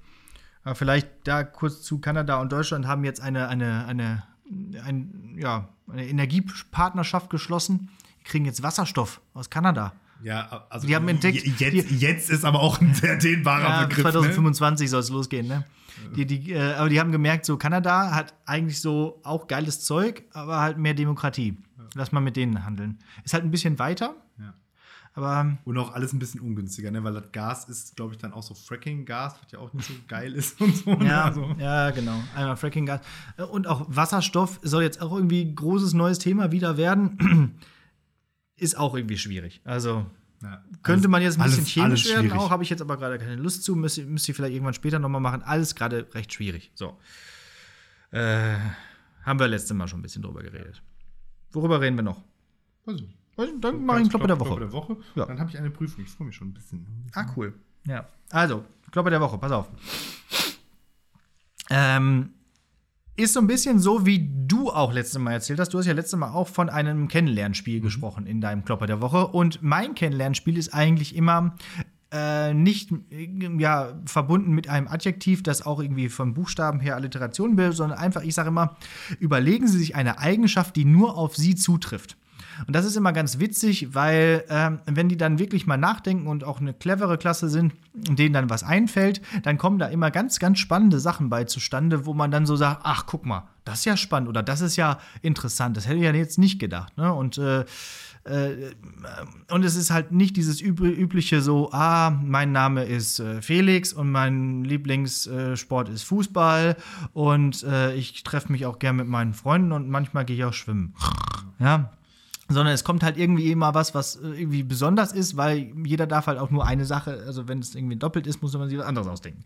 A: Aber vielleicht da kurz zu Kanada und Deutschland haben jetzt eine, eine, eine, ein, ja, eine Energiepartnerschaft geschlossen. Die kriegen jetzt Wasserstoff aus Kanada.
B: Ja, also
A: Die haben entdeckt-
B: jetzt, jetzt ist aber auch ein sehr dehnbarer
A: Ja,
B: Begriff. Ne?
A: 2025 soll es losgehen, ne? Die, die, äh, aber die haben gemerkt, so Kanada hat eigentlich so auch geiles Zeug, aber halt mehr Demokratie. Lass mal mit denen handeln. Ist halt ein bisschen weiter,
B: Ja.
A: Aber
B: Und auch alles ein bisschen ungünstiger, ne? weil das Gas ist, glaube ich, dann auch so Fracking-Gas, was ja auch nicht so geil ist und so. ne?
A: Ja,
B: Also,
A: ja, genau. Einmal Fracking-Gas. Und auch Wasserstoff soll jetzt auch irgendwie ein großes neues Thema wieder werden. Ist auch irgendwie schwierig. Also
B: ja,
A: könnte man jetzt ein bisschen
B: alles-
A: chemisch
B: alles
A: werden, auch habe ich jetzt aber gerade keine Lust zu. Müsste müsst ihr vielleicht irgendwann später nochmal machen. Alles gerade recht schwierig. So. Äh, haben wir letztes Mal schon ein bisschen drüber geredet. Worüber reden wir noch?
B: Weiß ich nicht.
A: Dann mache ich einen Klopper der
B: Klopper
A: Woche.
B: der Woche.
A: Ja.
B: Dann habe ich eine Prüfung. Ich freue mich schon ein bisschen.
A: Ah, cool. Ja. Also, Klopper der Woche, pass auf. Ähm, ist so ein bisschen so, wie du auch letztes Mal erzählt hast. Du hast ja letztes Mal auch von einem Kennenlernspiel gesprochen in deinem Klopper der Woche. Und mein Kennenlernspiel ist eigentlich immer äh, nicht äh, ja, verbunden mit einem Adjektiv, das auch irgendwie vom Buchstaben her Alliteration bildet, sondern einfach, ich sage immer, überlegen Sie sich eine Eigenschaft, die nur auf Sie zutrifft. Und das ist immer ganz witzig, weil ähm, wenn die dann wirklich mal nachdenken und auch eine clevere Klasse sind, denen dann was einfällt, dann kommen da immer ganz, ganz spannende Sachen bei zustande, wo man dann so sagt, ach, guck mal, das ist ja spannend oder das ist ja interessant, das hätte ich ja jetzt nicht gedacht. Ne? Und äh, äh, und es ist halt nicht dieses üb übliche so, ah, mein Name ist äh, Felix und mein Lieblingssport ist Fußball und äh, ich treffe mich auch gern mit meinen Freunden und manchmal gehe ich auch schwimmen. Ja, sondern es kommt halt irgendwie immer was, was äh, irgendwie besonders ist, weil jeder darf halt auch nur eine Sache, also wenn es irgendwie doppelt ist, muss man sich was anderes ausdenken.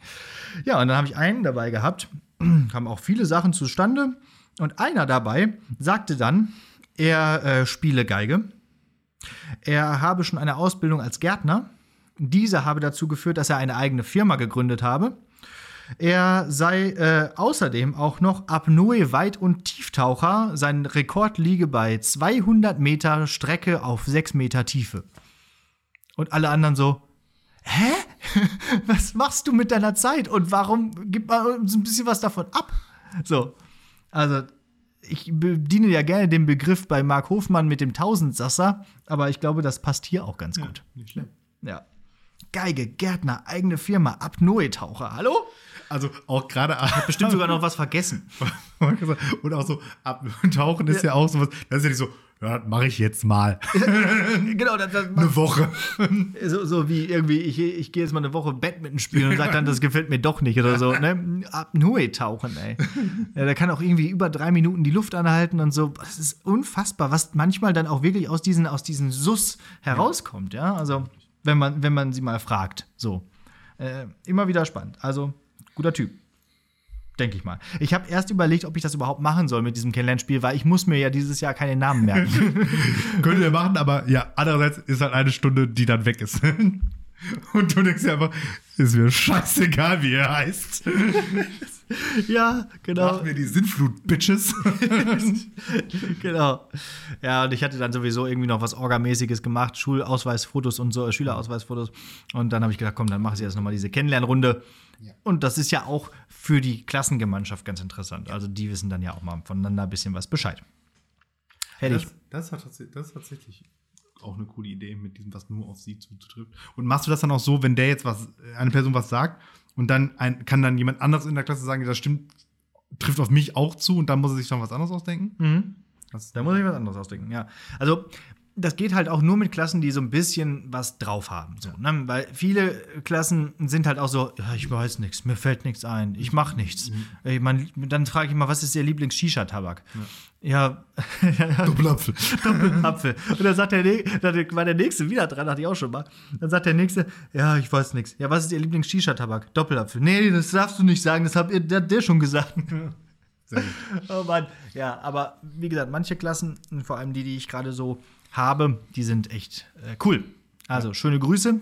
A: Ja, und dann habe ich einen dabei gehabt, *clears throat* kamen auch viele Sachen zustande und einer dabei sagte dann, er äh, spiele Geige, er habe schon eine Ausbildung als Gärtner, diese habe dazu geführt, dass er eine eigene Firma gegründet habe. Er sei äh, außerdem auch noch Apnoe-Weit- und Tieftaucher. Sein Rekord liege bei 200 Meter Strecke auf 6 Meter Tiefe. Und alle anderen so, hä? *laughs* Was machst du mit deiner Zeit? Und warum gib mal uns ein bisschen was davon ab? So, also ich bediene ja gerne den Begriff bei Mark Hofmann mit dem Tausendsasser, aber ich glaube, das passt hier auch ganz gut.
B: Nicht schlimm.
A: Ja. Geige, Gärtner, eigene Firma, Apnoe-Taucher. Hallo?
B: Also auch gerade
A: Bestimmt sogar noch was vergessen. *laughs*
B: und auch so abtauchen *laughs* ist ja, auch sowas. Das ist ja nicht so, ja, das mache ich jetzt mal. *laughs*
A: genau, das, das
B: Eine Woche.
A: so, so wie irgendwie, ich, ich gehe jetzt mal eine Woche Badminton spielen und sage dann, das gefällt mir doch nicht oder so. Ne? Apnoe-Tauchen, ey. Ja, der kann auch irgendwie über drei Minuten die Luft anhalten und so. Das ist unfassbar, was manchmal dann auch wirklich aus diesen, aus diesen Sus herauskommt, ja. Also, wenn man, wenn man sie mal fragt. So. Äh, immer wieder spannend. Also, guter Typ. Denke ich mal. Ich habe erst überlegt, ob ich das überhaupt machen soll mit diesem Kennenlernspiel, weil ich muss mir ja dieses Jahr keine Namen merken. *laughs*
B: Könnt ihr machen, aber ja, andererseits ist halt eine Stunde, die dann weg ist. *laughs* Und du denkst dir einfach, ist mir scheißegal, wie er heißt. *laughs*
A: ja, genau.
B: Mach mir die Sinnflut, Bitches. *laughs*
A: genau. Ja, und ich hatte dann sowieso irgendwie noch was Orgamäßiges gemacht, Schulausweisfotos und so, äh, Schülerausweisfotos. Und dann habe ich gedacht, komm, dann mache ich jetzt nochmal diese Kennenlernrunde. Und das ist ja auch für die Klassengemeinschaft ganz interessant. Also die wissen dann ja auch mal voneinander ein bisschen was Bescheid. Ich.
B: Das, das, hat das ist tatsächlich auch eine coole Idee, mit diesem, was nur auf sie zutrifft. Und machst du das dann auch so, wenn der jetzt was, eine Person was sagt und dann ein, kann dann jemand anderes in der Klasse sagen, das stimmt, trifft auf mich auch zu und dann muss er sich noch was anderes ausdenken?
A: Mhm. Da muss ich was anderes ausdenken, ja. Also, das geht halt auch nur mit Klassen, die so ein bisschen was drauf haben. So, ne? Weil viele Klassen sind halt auch so, ja, ich weiß nichts, mir fällt nichts ein, ich mache nichts. Ich mein, dann frage ich mal, was ist Ihr Lieblings-Shisha-Tabak? Ja, *laughs*
B: Doppelapfel. *laughs*
A: Apfel. Und dann sagt der, dann war der Nächste wieder dran, hatte ich auch schon mal. Dann sagt der Nächste, ja, ich weiß nichts. Ja, was ist Ihr Lieblings-Shisha-Tabak? Doppelapfel. Nee, das darfst du nicht sagen, das hat ihr- der, der schon gesagt.
B: Sehr *laughs* gut.
A: Oh Mann. Ja, aber wie gesagt, manche Klassen, vor allem die, die ich gerade so habe, die sind echt äh, cool. Also, schöne Grüße.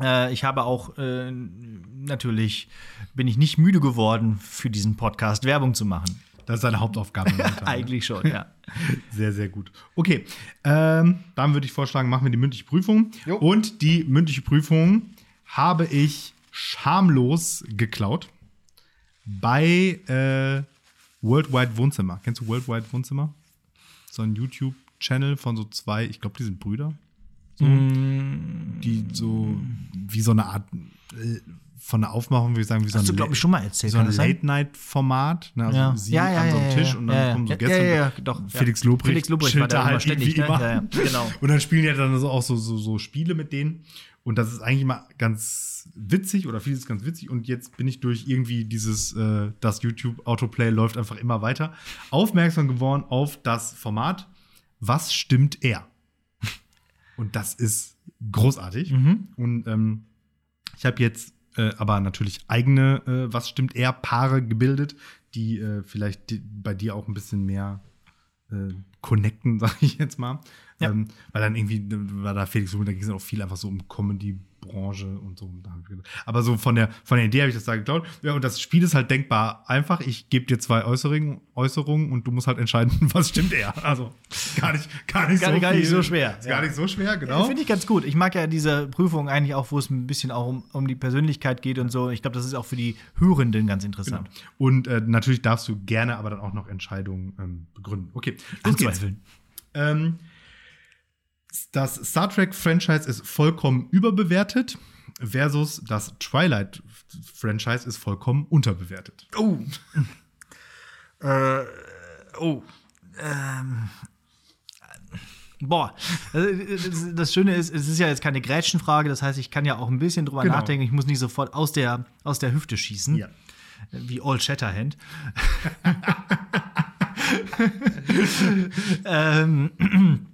A: Äh, ich habe auch äh, natürlich, bin ich nicht müde geworden, für diesen Podcast Werbung zu machen.
B: Das ist seine Hauptaufgabe. *laughs* ne?
A: Eigentlich schon, ja. *laughs*
B: Sehr, sehr gut. Okay, ähm, dann würde ich vorschlagen, machen wir die mündliche Prüfung.
A: Jo.
B: Und die mündliche Prüfung habe ich schamlos geklaut bei äh, Worldwide Wohnzimmer. Kennst du Worldwide Wohnzimmer? So ein YouTube-Channel von so zwei, ich glaube, die sind Brüder. So, Die so wie so eine Art äh, von der Aufmachung, würde ich sagen, wie so
A: Hast
B: ein,
A: mal erzählt.
B: so ein? Late-Night-Format. Ne? Also
A: Ja.
B: sie
A: Ja, ja,
B: an so einem
A: ja,
B: Tisch
A: ja,
B: und dann
A: ja,
B: kommen so
A: ja,
B: Gäste.
A: ja, ja, doch, ja.
B: Felix Lobrecht,
A: Felix Lobrecht
B: chillt
A: da
B: halt
A: ständig,
B: irgendwie
A: ne?
B: immer.
A: Ja, ja, genau. *laughs*
B: Und dann spielen halt dann so auch so, so, so Spiele mit denen. Und das ist eigentlich immer ganz witzig oder vieles ganz witzig. Und jetzt bin ich durch irgendwie dieses, äh, das YouTube-Autoplay läuft einfach immer weiter, aufmerksam geworden auf das Format Was stimmt er? *laughs* Und das ist großartig.
A: Mhm.
B: Und ähm, ich habe jetzt äh, aber natürlich eigene äh, Was stimmt er Paare gebildet, die äh, vielleicht di bei dir auch ein bisschen mehr äh, connecten, *laughs* sage ich jetzt mal.
A: Ja.
B: Ähm, weil dann irgendwie war da Felix so, da ging es auch viel einfach so um Comedy-Branche und so. Und gedacht- Aber so von der, von der Idee habe ich das da geklaut. Ja, und das Spiel ist halt denkbar einfach. Ich gebe dir zwei Äußerungen, Äußerungen und du musst halt entscheiden, *laughs* was stimmt er. Also gar nicht, gar nicht,
A: Gar-
B: so,
A: gar nicht so schwer, ja.
B: Gar nicht so schwer, genau.
A: Finde ich ganz gut. Ich mag ja diese Prüfung eigentlich auch, wo es ein bisschen auch um, um die Persönlichkeit geht und so. Ich glaube, das ist auch für die Hörenden ganz
B: Genau.
A: interessant.
B: Und äh, natürlich darfst du gerne aber dann auch noch Entscheidungen ähm, begründen. Okay, los geht's. Ähm, das Star Trek-Franchise ist vollkommen überbewertet versus das Twilight-Franchise ist vollkommen unterbewertet.
A: Oh. *laughs* äh, oh. Ähm. Boah, Also, das- Schöne ist, es ist ja jetzt keine Grätschenfrage, das heißt, ich kann ja auch ein bisschen drüber
B: Genau.
A: nachdenken, ich muss nicht sofort aus der, aus der Hüfte schießen,
B: Ja.
A: wie All Shatterhand. *laughs* ähm,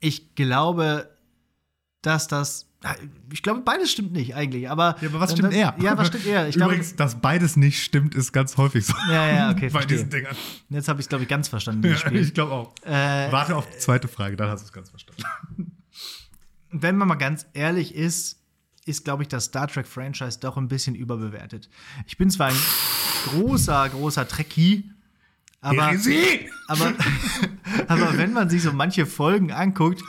A: ich glaube, dass das, ich glaube, beides stimmt nicht eigentlich, aber.
B: Ja, aber was stimmt eher?
A: Ja, was stimmt eher? Ich glaube,
B: Übrigens, dass beides nicht stimmt, ist ganz häufig so.
A: Ja, ja, okay, *laughs*
B: Bei
A: verstehe.
B: diesen Dingern.
A: Jetzt habe ich es, glaube ich, ganz verstanden,
B: Ja, ich glaube auch.
A: Äh,
B: Warte auf die zweite Frage, dann hast du es ganz verstanden. *laughs*
A: wenn man mal ganz ehrlich ist, ist, glaube ich, das Star Trek-Franchise doch ein bisschen überbewertet. Ich bin zwar ein großer, großer Trekkie, aber, aber, *laughs* aber wenn man sich so manche Folgen anguckt,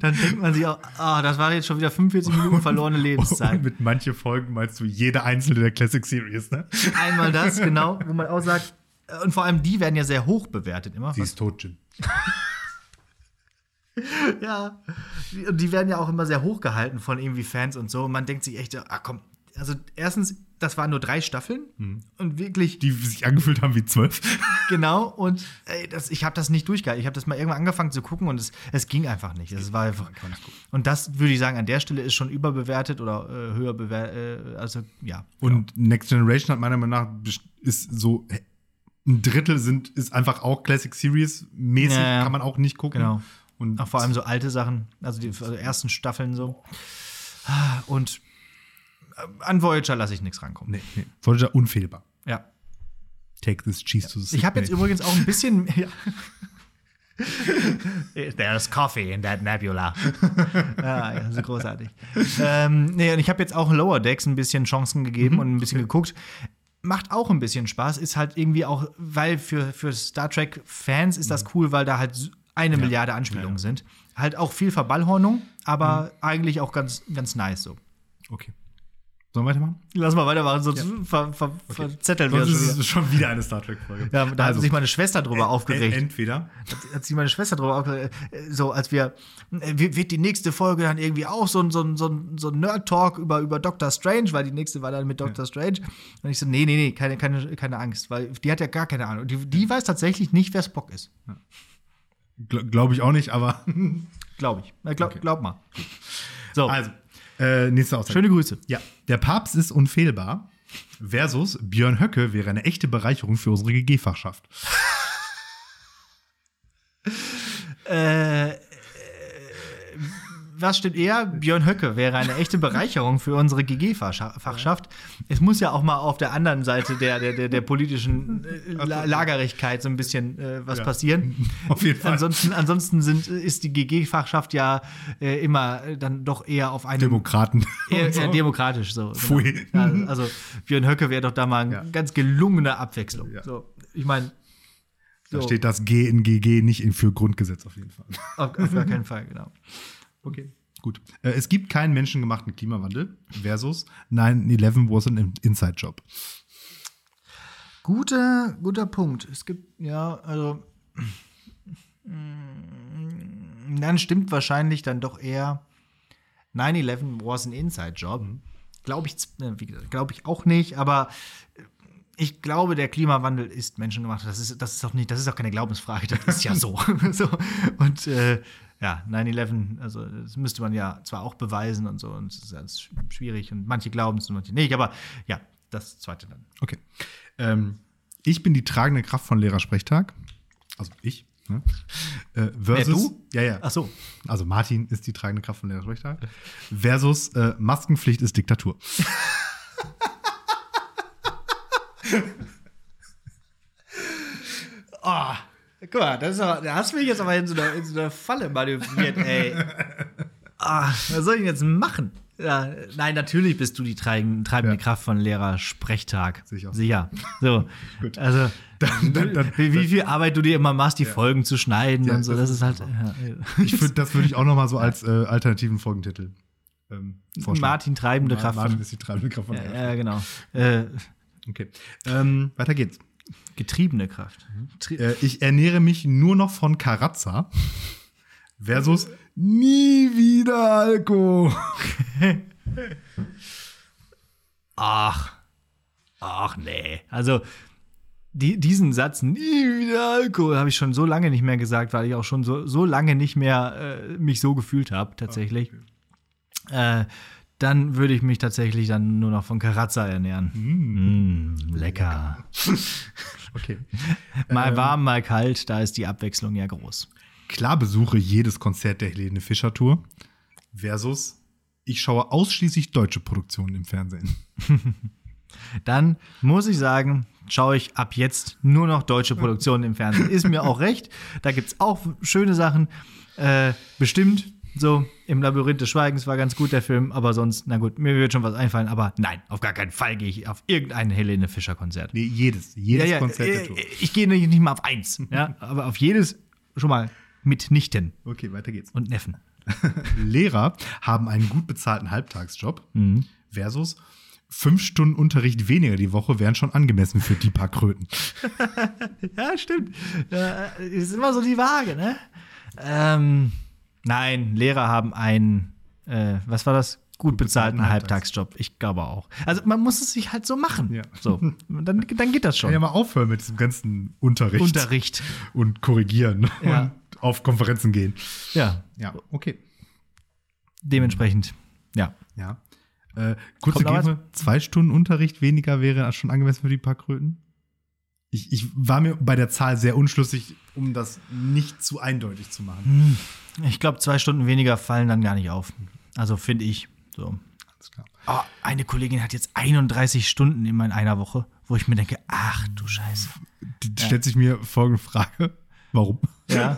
A: dann denkt man sich auch, ah, das war jetzt schon wieder 45 Minuten verlorene
B: Und
A: Lebenszeit.
B: mit manche Folgen meinst du jede einzelne der Classic Series, ne?
A: Einmal das, *laughs* genau, wo man auch sagt, äh, und vor allem die werden ja sehr hoch bewertet immer.
B: Sie ist tot, Jim. *laughs*
A: Ja, und die werden ja auch immer sehr hochgehalten von irgendwie Fans und so. Und man denkt sich echt, ah komm, also erstens, das waren nur drei Staffeln und wirklich
B: Die sich angefühlt haben wie zwölf. *laughs*
A: genau. Und ey, das, ich habe das nicht durchgehalten. Ich habe das mal irgendwann angefangen zu gucken und es, es ging einfach nicht. Es war einfach. Und das würde ich sagen, an der Stelle ist schon überbewertet oder äh, höher bewertet. Äh, also ja.
B: Und Next Generation hat meiner Meinung nach ist so ein Drittel sind ist einfach auch Classic Series mäßig,
A: Ja, ja.
B: kann man auch nicht gucken.
A: Genau.
B: Und
A: Auch vor allem so alte Sachen, also die also ersten Staffeln so. Und an Voyager lasse ich nichts rankommen.
B: nee, nee. Voyager unfehlbar.
A: Ja.
B: Take this cheese to the
A: Ich habe jetzt
B: sick
A: übrigens auch ein *laughs* bisschen. Ja. *laughs* There's coffee in that nebula. ja, ja, ist großartig. ähm, nee, und ich habe jetzt auch Lower Decks ein bisschen Chancen gegeben und ein bisschen geguckt. Macht auch ein bisschen Spaß, ist halt irgendwie auch, weil für, für Star Trek-Fans ist das cool, weil da halt eine Milliarde Anspielungen sind. Halt auch viel Verballhornung, aber eigentlich auch ganz, ganz nice so.
B: Okay. Sollen wir weitermachen?
A: Lass mal weitermachen, sonst ver, ver, verzetteln wir
B: Sonst
A: das
B: ist
A: schon wieder.
B: es schon wieder eine Star Trek-Folge.
A: Ja, da hat sich meine Schwester drüber aufgeregt.
B: En- Entweder.
A: hat, hat sich meine Schwester drüber aufgeregt, äh, so als wir, äh, wird die nächste Folge dann irgendwie auch so ein, so ein, so ein, so ein Nerd-Talk über, über Doctor Strange, weil die nächste war dann mit Doctor Strange. Und ich so, nee, nee, nee, keine, keine, keine Angst, weil die hat ja gar keine Ahnung. Die, die weiß tatsächlich nicht, wer Spock ist.
B: Gl Glaube ich auch nicht, aber. *laughs*
A: Glaube ich. Glaub,
B: Okay.
A: glaub mal. So,
B: Also, äh, nächste Aussage.
A: schöne Grüße.
B: Ja, der Papst ist unfehlbar. Versus Björn Höcke wäre eine echte Bereicherung für unsere GG-Fachschaft.
A: Äh, was stimmt eher? Björn Höcke wäre eine echte Bereicherung für unsere GG-Fachschaft. Es muss ja auch mal auf der anderen Seite der, der, der, der politischen äh, La Lagerigkeit so ein bisschen äh, was
B: Ja.
A: passieren. *laughs*
B: Auf jeden Fall.
A: Ansonsten, ansonsten sind, ist die GG-Fachschaft ja äh, immer äh, dann doch eher auf einem
B: Demokraten.
A: eher, *laughs* eher demokratisch so.
B: Pfui.
A: Ja, also Björn Höcke wäre doch da mal eine
B: Ja.
A: ganz gelungene Abwechslung. So, ich meine,
B: Da
A: so,
B: steht das G in GG nicht in für Grundgesetz auf jeden Fall.
A: auf, auf gar keinen Fall, genau.
B: Okay. Gut. Äh, es gibt keinen menschengemachten Klimawandel versus 9-11 was an Inside-Job.
A: Guter, guter Punkt. Es gibt, ja, also. mm, Dann stimmt wahrscheinlich dann doch eher 9-11 was an Inside-Job. glaube ich, äh, glaube ich auch nicht, aber ich glaube, der Klimawandel ist menschengemacht. Das ist, das ist auch nicht, das ist auch keine Glaubensfrage, das ist ja so. *laughs* so. Und äh, ja, 9-11, also das müsste man ja zwar auch beweisen und so, und es ist alles schwierig und manche glauben es und manche nicht, aber ja, das zweite dann.
B: Okay. Ähm, ich bin die tragende Kraft von Lehrersprechtag. Also ich. Ne? Äh, versus,
A: Wer, du?
B: Ja, ja.
A: Ach so.
B: Also Martin ist die tragende Kraft von Lehrersprechtag. Versus äh, Maskenpflicht ist Diktatur.
A: Oh, *laughs* guck mal, das ist aber, da hast du mich jetzt aber in so einer, in so einer Falle manövriert, ey. *laughs* Ah, was soll ich denn jetzt machen? Ja, nein, natürlich bist du die treibende, treibende
B: Ja.
A: Kraft von Lehrersprechtag.
B: Sicher.
A: Sicher. So. *laughs*
B: Gut.
A: Also,
B: Dann- dann- dann-
A: wie, wie viel Arbeit du dir immer machst, die Folgen zu schneiden
B: Ja,
A: und so,
B: das
A: das,
B: ist
A: halt. Ja.
B: Ich find, das würde ich auch noch mal so als äh, alternativen Folgentitel ähm, vorschlagen.
A: Martin treibende Kraft.
B: Martin ist die treibende Kraft von
A: ja,
B: Lehrersprechtag.
A: ja, genau. Äh,
B: Okay. Ähm, weiter geht's.
A: Getriebene Kraft. Tri
B: Äh, ich ernähre mich nur noch von Karazza versus nie wieder Alkohol. *laughs*
A: Ach. Ach nee. Also die, diesen Satz, nie wieder Alkohol, habe ich schon so lange nicht mehr gesagt, weil ich auch schon so, so lange nicht mehr äh, mich so gefühlt habe, tatsächlich. äh, dann würde ich mich tatsächlich dann nur noch von Karazza ernähren. Mm, lecker. *laughs*
B: Okay.
A: Mal warm, mal kalt, da ist die Abwechslung ja groß.
B: Klar besuche jedes Konzert der Helene Fischer Tour versus ich schaue ausschließlich deutsche Produktionen im Fernsehen. *laughs*
A: Dann muss ich sagen, schaue ich ab jetzt nur noch deutsche Produktionen im Fernsehen. Ist mir auch recht. Da gibt es auch schöne Sachen. Äh, bestimmt. So, im Labyrinth des Schweigens war ganz gut der Film, aber sonst, na gut, mir wird schon was einfallen, aber nein, auf gar keinen Fall gehe ich auf irgendein Helene Fischer-Konzert.
B: Nee, jedes, jedes Konzert der
A: äh,
B: Tour.
A: ich gehe nicht, nicht mal auf eins, ja, aber auf jedes schon mal mitnichten
B: Okay, weiter geht's.
A: und Neffen. *laughs*
B: Lehrer haben einen gut bezahlten Halbtagsjob
A: Mhm.
B: versus fünf Stunden Unterricht weniger die Woche wären schon angemessen für die paar Kröten. *laughs*
A: Ja, stimmt. Ja, ist immer so die Waage, ne? Ähm, nein, Lehrer haben einen, äh, was war das? Gut bezahlten
B: bezahlten
A: Halbtagsjob. Ich glaube auch. Also man muss es sich halt so machen.
B: Ja.
A: So, dann, dann geht das
B: Kann ja
A: schon.
B: mal aufhören mit diesem ganzen Unterricht.
A: Unterricht.
B: Und korrigieren
A: Ja.
B: und auf Konferenzen gehen.
A: Ja,
B: Ja, okay.
A: dementsprechend. Ja.
B: Ja. Äh, kurze Gebe, zwei Stunden Unterricht weniger wäre schon angemessen für die paar Kröten? Ich, ich war mir bei der Zahl sehr unschlüssig, um das nicht zu eindeutig zu machen.
A: Ich glaube, zwei Stunden weniger fallen dann gar nicht auf. Also finde ich. So.
B: Alles klar.
A: Oh, eine Kollegin hat jetzt 31 Stunden in einer Woche, wo ich mir denke, ach du Scheiße.
B: Die, stellt sich mir folgende Frage. Warum?
A: Ja.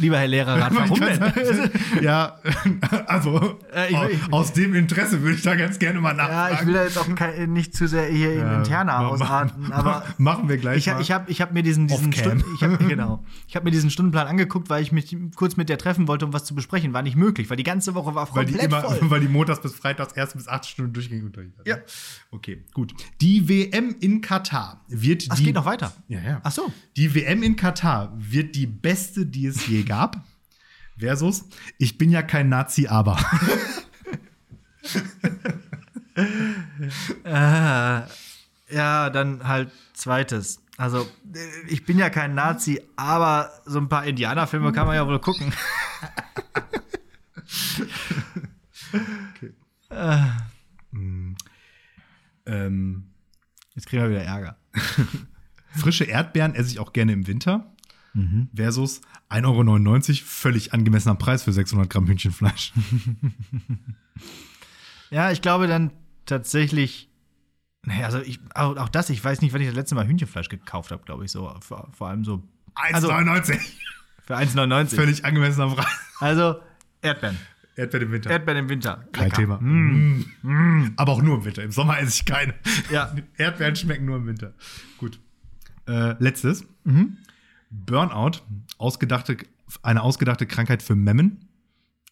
A: Lieber Herr Lehrerrat, warum denn? *laughs*
B: ja, *laughs* also
A: Äh, ich-
B: aus,
A: ich-
B: aus dem Interesse würde ich da ganz gerne mal nachfragen.
A: Ja, ich will da jetzt auch kein, nicht zu sehr hier in
B: Ja,
A: Interna
B: ma-
A: ausarten,
B: ma-
A: aber *laughs*
B: machen wir gleich
A: ich,
B: mal.
A: ich habe ich hab mir diesen, diesen
B: Off-cam.
A: Stunden, ich hab, genau, ich hab mir diesen Stundenplan angeguckt, weil ich mich kurz mit der treffen wollte, um was zu besprechen. War nicht möglich, weil die ganze Woche war
B: weil die
A: komplett
B: immer,
A: voll.
B: weil die montags bis freitags erst bis acht Stunden durchgängig Unterricht hat.
A: Ja.
B: Okay, gut. Die WM in Katar wird
A: Ach, es
B: die
A: geht noch weiter.
B: Ja, ja.
A: Ach so.
B: Die WM in Katar wird die beste, die es je gab. Versus, ich bin ja kein Nazi, aber.
A: Äh, *laughs* ja, dann halt zweites. Also, äh, ich bin ja kein Nazi, aber so ein paar Indianerfilme kann man ja wohl gucken.
B: ähm,
A: Jetzt kriegen wir wieder Ärger. *laughs*
B: frische Erdbeeren esse ich auch gerne im Winter.
A: Mhm.
B: Versus 1,99 Euro, völlig angemessener Preis für 600 Gramm Hühnchenfleisch. *laughs*
A: Ja, ich glaube dann tatsächlich. Naja, also ich, auch, auch das, ich weiß nicht, wann ich das letzte Mal Hühnchenfleisch gekauft habe, glaube ich, so. Vor, vor allem so
B: 1,99
A: für 1,99.
B: Völlig angemessener Preis.
A: Also Erdbeeren.
B: Erdbeeren im Winter.
A: Erdbeeren im Winter.
B: Kein
A: Lecker.
B: Thema. Mm. Aber auch nur im Winter. Im Sommer esse ich keine.
A: Ja. *laughs*
B: Erdbeeren schmecken nur im Winter. Gut. Äh, letztes. Burnout, ausgedachte, eine ausgedachte Krankheit für Memmen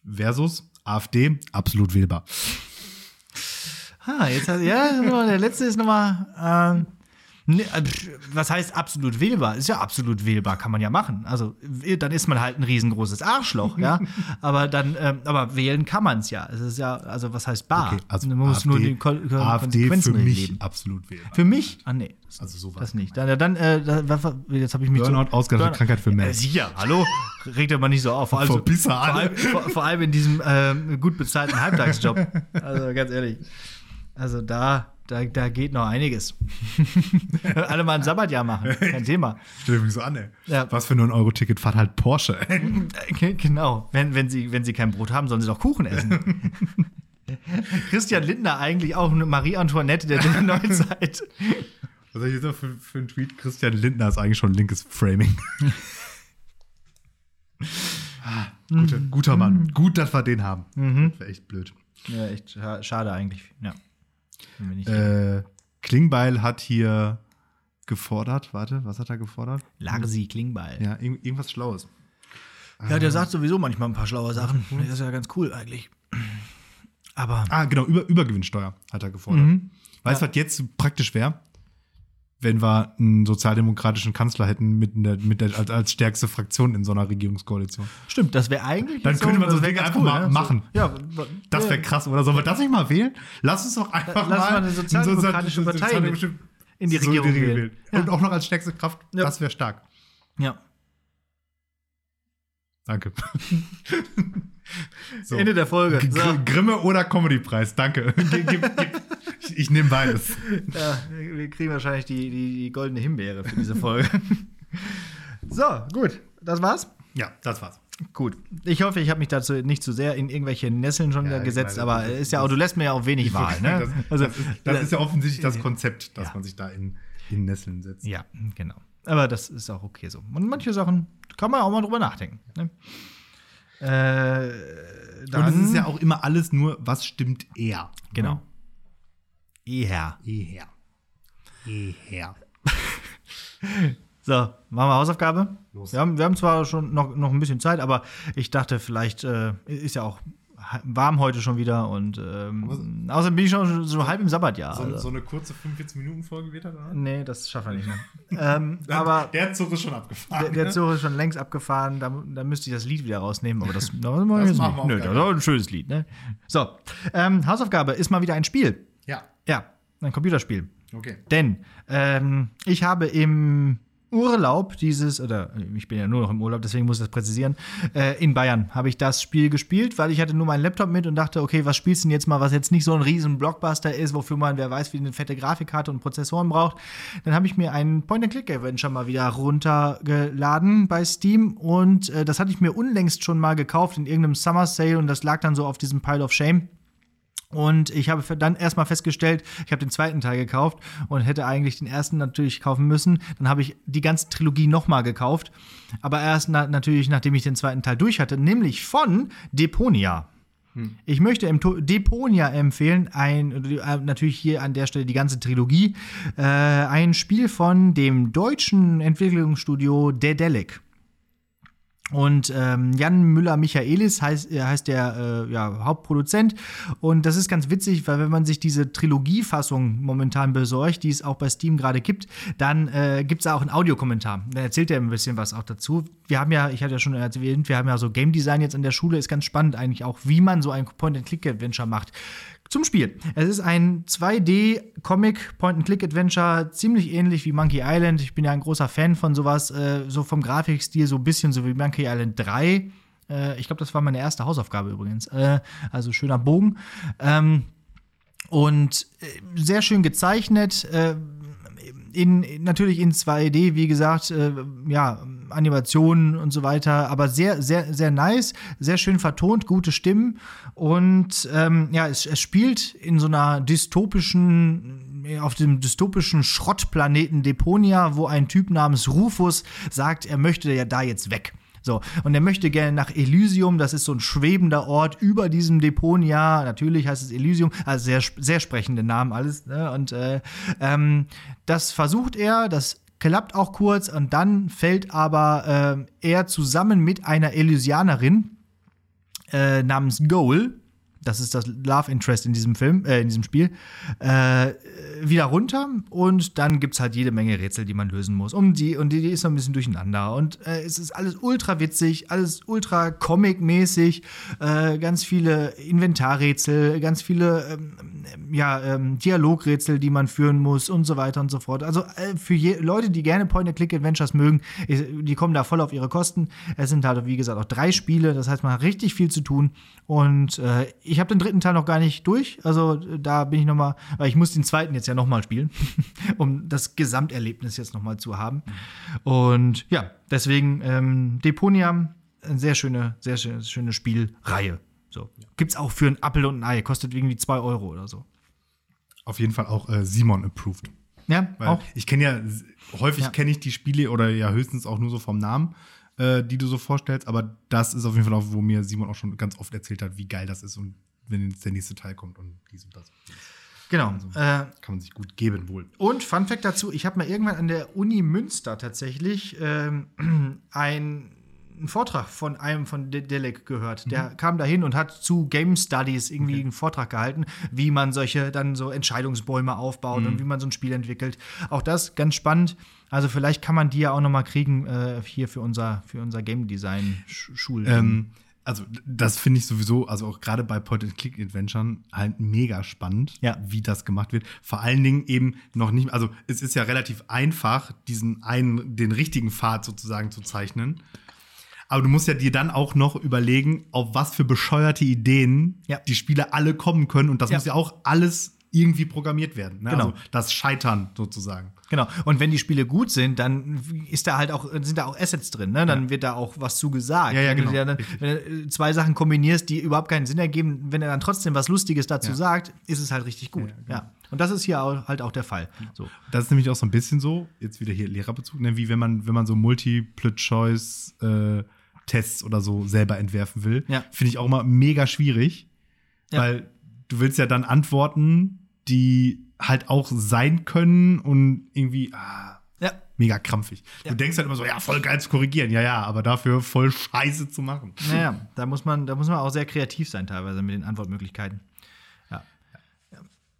B: versus AfD, absolut wählbar.
A: Ah, jetzt hat, ja, der letzte ist nochmal. Ähm, Ne, äh, was heißt absolut wählbar? Ist ja absolut wählbar, kann man ja machen. Also w- dann ist man halt ein riesengroßes Arschloch, ja. *laughs* aber dann, ähm, aber wählen kann man es ja. Es ist ja, also was heißt bar?
B: Okay, also
A: man muss nur die Kon
B: AfD für mich
A: leben.
B: absolut wählbar.
A: Für mich? Ah nee, das,
B: Also sowas
A: das nicht. Dann, dann äh, da, was- jetzt habe ich mich
B: Burnout, ausgedachte
A: Burnout-
B: Krankheit für Männer.
A: Äh, sicher, hallo, regt doch mal nicht so auf. Vor allem, so, vor,
B: alle.
A: allem, vor, vor allem in diesem ähm, gut bezahlten Halbtagsjob. Also ganz ehrlich. Also da, da, da geht noch einiges. *laughs* Alle mal ein Sabbatjahr machen, kein Thema.
B: Stell mich so an, ey.
A: Ja.
B: Was für nur ein Euro-Ticket fahrt halt Porsche.
A: Äh, Genau. Wenn, wenn, sie, wenn sie kein Brot haben, sollen sie doch Kuchen essen. *laughs* Christian Lindner eigentlich auch eine Marie Antoinette der *laughs* Neuzeit.
B: Was soll ich jetzt noch für, für einen Tweet? Christian Lindner ist eigentlich schon linkes Framing. Ah, Guter, guter Mann. Gut, dass wir den haben. Wäre echt blöd.
A: Ja, echt scha- schade eigentlich. Ja.
B: Äh, Klingbeil hat hier gefordert. Warte, was hat er gefordert?
A: Larsi Klingbeil.
B: Ja, irg irgendwas Schlaues.
A: Ja, der sagt sowieso manchmal ein paar schlaue Sachen. Das ist ja ganz cool eigentlich. Aber
B: Ah, genau, Über Übergewinnsteuer hat er gefordert. Weißt du, was jetzt praktisch wäre? Wenn wir einen sozialdemokratischen Kanzler hätten mit der, mit der, als, als stärkste Fraktion in so einer Regierungskoalition.
A: stimmt, das wäre eigentlich.
B: Dann könnte man so Dinge einfach mal
A: ne?
B: machen.
A: Ja,
B: Das wäre
A: ja,
B: krass, oder? Sollen wir das nicht mal wählen? Lass uns doch einfach
A: Lass mal
B: mal
A: eine sozialdemokratische Partei in die
B: so
A: Regierung wählen. Ja.
B: Und auch noch als stärkste Kraft,
A: Ja.
B: das wäre stark.
A: Ja.
B: Danke. *laughs* so.
A: Ende der Folge. So.
B: Gr- Grimme oder Comedy-Preis, danke. *laughs* Gib, gib, gib. Ich, ich nehme beides.
A: Ja, wir kriegen wahrscheinlich die, die, die goldene Himbeere für diese Folge. *laughs* so, gut. Das war's?
B: Ja, das war's.
A: Gut. Ich hoffe, ich habe mich dazu nicht zu sehr in irgendwelche Nesseln schon
B: Ja,
A: gesetzt,
B: meine,
A: aber ist ja auch, du lässt mir ja auch wenig Wahl, ne?
B: Das,
A: Also,
B: das, ist, das ist ja offensichtlich das Konzept, dass
A: Ja.
B: man sich da in, in Nesseln setzt.
A: Ja, genau. Aber das ist auch okay so. Und manche Sachen kann man auch mal drüber nachdenken. Ne? Äh, dann,
B: Und es ist ja auch immer alles nur, was stimmt eher.
A: Genau. Eher.
B: Eher. Eher. *laughs*
A: So, machen wir Hausaufgabe.
B: Los.
A: Wir haben, wir haben zwar schon noch, noch ein bisschen Zeit, aber ich dachte, vielleicht äh, ist ja auch warm heute schon wieder und ähm, außerdem bin ich schon so halb im Sabbatjahr.
B: So,
A: also.
B: so eine kurze 45-Minuten-Folge wird oder?
A: Nee, das schaffen wir nicht mehr. *laughs* ähm, aber
B: der Zug ist schon abgefahren.
A: der, der? Zug ist schon längst abgefahren, da, da müsste ich das Lied wieder rausnehmen, aber das, das, *laughs* das
B: machen wir
A: jetzt nicht. Nö, das ist auch ein schönes Lied. Ne? So, ähm, Hausaufgabe ist mal wieder ein Spiel.
B: Ja,
A: Ja, ein Computerspiel.
B: okay.
A: Denn ähm, ich habe im Urlaub dieses, oder ich bin ja nur noch im Urlaub, deswegen muss ich das präzisieren, äh, in Bayern habe ich das Spiel gespielt, weil ich hatte nur meinen Laptop mit und dachte, okay, was spielst du denn jetzt mal, was jetzt nicht so ein riesen Blockbuster ist, wofür man, wer weiß, wie eine fette Grafikkarte und Prozessoren braucht. Dann habe ich mir einen Point-and-Click-Adventure mal wieder runtergeladen bei Steam und äh, das hatte ich mir unlängst schon mal gekauft in irgendeinem Summer Sale und das lag dann so auf diesem Pile of Shame. Und ich habe dann erstmal festgestellt, ich habe den zweiten Teil gekauft und hätte eigentlich den ersten natürlich kaufen müssen. Dann habe ich die ganze Trilogie nochmal gekauft. Aber erst na natürlich, nachdem ich den zweiten Teil durch hatte, nämlich von Deponia. Ich möchte Deponia empfehlen, ein, äh, natürlich hier an der Stelle die ganze Trilogie, äh, ein Spiel von dem deutschen Entwicklungsstudio Dedelic. Und ähm, Jan Müller-Michaelis heißt, äh, heißt der äh, ja, Hauptproduzent. Und das ist ganz witzig, weil wenn man sich diese Trilogiefassung momentan besorgt, die es auch bei Steam gerade gibt, dann äh, gibt es auch einen Audiokommentar. Da erzählt er ein bisschen was auch dazu. Wir haben ja, ich hatte ja schon erwähnt, wir haben ja so Game Design jetzt in der Schule, ist ganz spannend eigentlich auch, wie man so ein Point-and-Click-Adventure macht. Zum Spiel. Es ist ein 2D-Comic Point-and-Click-Adventure, ziemlich ähnlich wie Monkey Island. Ich bin ja ein großer Fan von sowas, äh, so vom Grafikstil, so ein bisschen so wie Monkey Island 3. Äh, ich glaube, das war meine erste Hausaufgabe übrigens. Äh, also schöner Bogen. Ähm, und äh, sehr schön gezeichnet. Äh, in, natürlich in 2D, wie gesagt, äh, ja, Animationen und so weiter, aber sehr, sehr, sehr nice, sehr schön vertont, gute Stimmen und ähm, ja, es, es spielt in so einer dystopischen, auf dem dystopischen Schrottplaneten Deponia, wo ein Typ namens Rufus sagt, er möchte ja da jetzt weg. So, und er möchte gerne nach Elysium, das ist so ein schwebender Ort über diesem Deponia, natürlich heißt es Elysium, also sehr, sehr sprechende Namen alles, ne? Und äh, ähm, das versucht er, das klappt auch kurz. Und dann fällt aber äh, er zusammen mit einer Elysianerin äh, namens Goal, das ist das Love Interest in diesem Film, äh, in diesem Spiel, äh, wieder runter und dann gibt es halt jede Menge Rätsel, die man lösen muss. Um die, und die, ist noch ein bisschen durcheinander. Und äh, es ist alles ultra witzig, alles ultra comic-mäßig, äh, ganz viele Inventarrätsel, ganz viele ähm, ja, ähm, Dialogrätsel, die man führen muss und so weiter und so fort. Also äh, für Leute, die gerne Point-and-Click-Adventures mögen, die kommen da voll auf ihre Kosten. Es sind halt, wie gesagt, auch drei Spiele, das heißt, man hat richtig viel zu tun. Und äh, ich habe den dritten Teil noch gar nicht durch. Also da bin ich noch mal, weil ich muss den zweiten jetzt ja noch mal spielen, *laughs* um das Gesamterlebnis jetzt noch mal zu haben. Und ja, deswegen ähm, Deponia, eine sehr schöne, sehr schöne, schöne Spielreihe. So. Gibt's auch für einen Apfel und ein Ei, kostet irgendwie zwei Euro oder so.
B: Auf jeden Fall auch äh, Simon approved.
A: Ja,
B: Weil
A: auch.
B: ich kenne ja, häufig
A: Ja.
B: kenne ich die Spiele oder ja höchstens auch nur so vom Namen, äh, die du so vorstellst, aber das ist auf jeden Fall auch, wo mir Simon auch schon ganz oft erzählt hat, wie geil das ist und wenn jetzt der nächste Teil kommt und dies und das.
A: Genau.
B: Also,
A: Äh,
B: Kann man sich gut geben wohl.
A: Und Fun Fact dazu: Ich habe mal irgendwann an der Uni Münster tatsächlich ähm, *clears throat* einen einen Vortrag von einem von De Delec gehört. Der kam dahin und hat zu Game Studies irgendwie einen Vortrag gehalten, wie man solche dann so Entscheidungsbäume aufbaut und wie man so ein Spiel entwickelt. Auch das ganz spannend. Also vielleicht kann man die ja auch noch mal kriegen äh, hier für unser für unser Game Design Schul.
B: Ähm, also, das finde ich sowieso, also auch gerade bei Point-and-Click-Adventuren halt mega spannend,
A: Ja.
B: wie das gemacht wird. Vor allen Dingen eben noch nicht, also es ist ja relativ einfach, diesen einen, den richtigen Pfad sozusagen zu zeichnen. Aber du musst ja dir dann auch noch überlegen, auf was für bescheuerte Ideen
A: Ja.
B: die Spieler alle kommen können. Und das
A: Ja.
B: muss ja auch alles irgendwie programmiert werden. Ne?
A: Genau.
B: Also das Scheitern sozusagen.
A: Genau. Und wenn die Spiele gut sind, dann ist da halt auch, sind da auch Assets drin, ne? Dann
B: Ja.
A: wird da auch was zu gesagt.
B: Ja, ja,
A: wenn
B: genau.
A: du dir dann, wenn du äh, zwei Sachen kombinierst, die überhaupt keinen Sinn ergeben, wenn er dann trotzdem was Lustiges dazu
B: Ja.
A: sagt, ist es halt richtig gut.
B: Ja, genau.
A: Und das ist hier auch, halt auch der Fall. So.
B: Das ist nämlich auch so ein bisschen so, jetzt wieder hier Lehrerbezug, ne, wie wenn man, wenn man so Multiple-Choice-Tests oder so selber entwerfen will.
A: Ja.
B: Finde ich auch immer mega schwierig,
A: Ja.
B: weil du willst ja dann Antworten, die halt auch sein können und irgendwie ah,
A: Ja.
B: mega krampfig. Du denkst halt immer so, ja, voll geil zu korrigieren, ja, ja, aber dafür voll scheiße zu machen.
A: Naja, da muss man, da muss man auch sehr kreativ sein, teilweise mit den Antwortmöglichkeiten.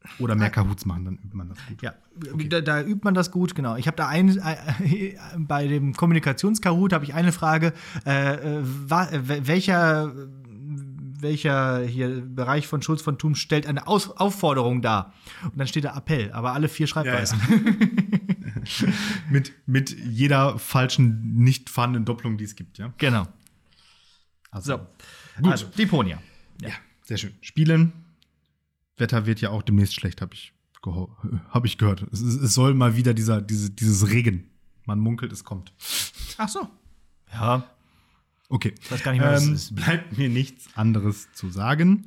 A: Ja.
B: Oder mehr Kahoots machen, dann übt man das gut.
A: Ja, da, da übt man das gut, genau. Ich habe da ein, äh, *laughs* bei dem Kommunikationskahoot habe ich eine Frage, äh, äh, äh, welcher, welcher hier Bereich von Schulz von Thum stellt eine Aus Aufforderung dar? Und dann steht da Appell, aber alle vier Schreibweisen. *laughs*
B: mit, mit jeder falschen, nicht vorhandenen Doppelung, die es gibt, ja.
A: genau.
B: Also,
A: So,
B: Gut.
A: Also, Deponia.
B: Ja, sehr schön. Spielen. Wetter wird ja auch demnächst schlecht, habe ich, geho- hab ich gehört. Es, es es soll mal wieder dieser, diese, dieses Regen. Man munkelt, es kommt.
A: Ach so. Ja,
B: Okay.
A: ich weiß gar nicht mehr, was
B: Ähm,
A: es ist.
B: bleibt mir nichts anderes zu sagen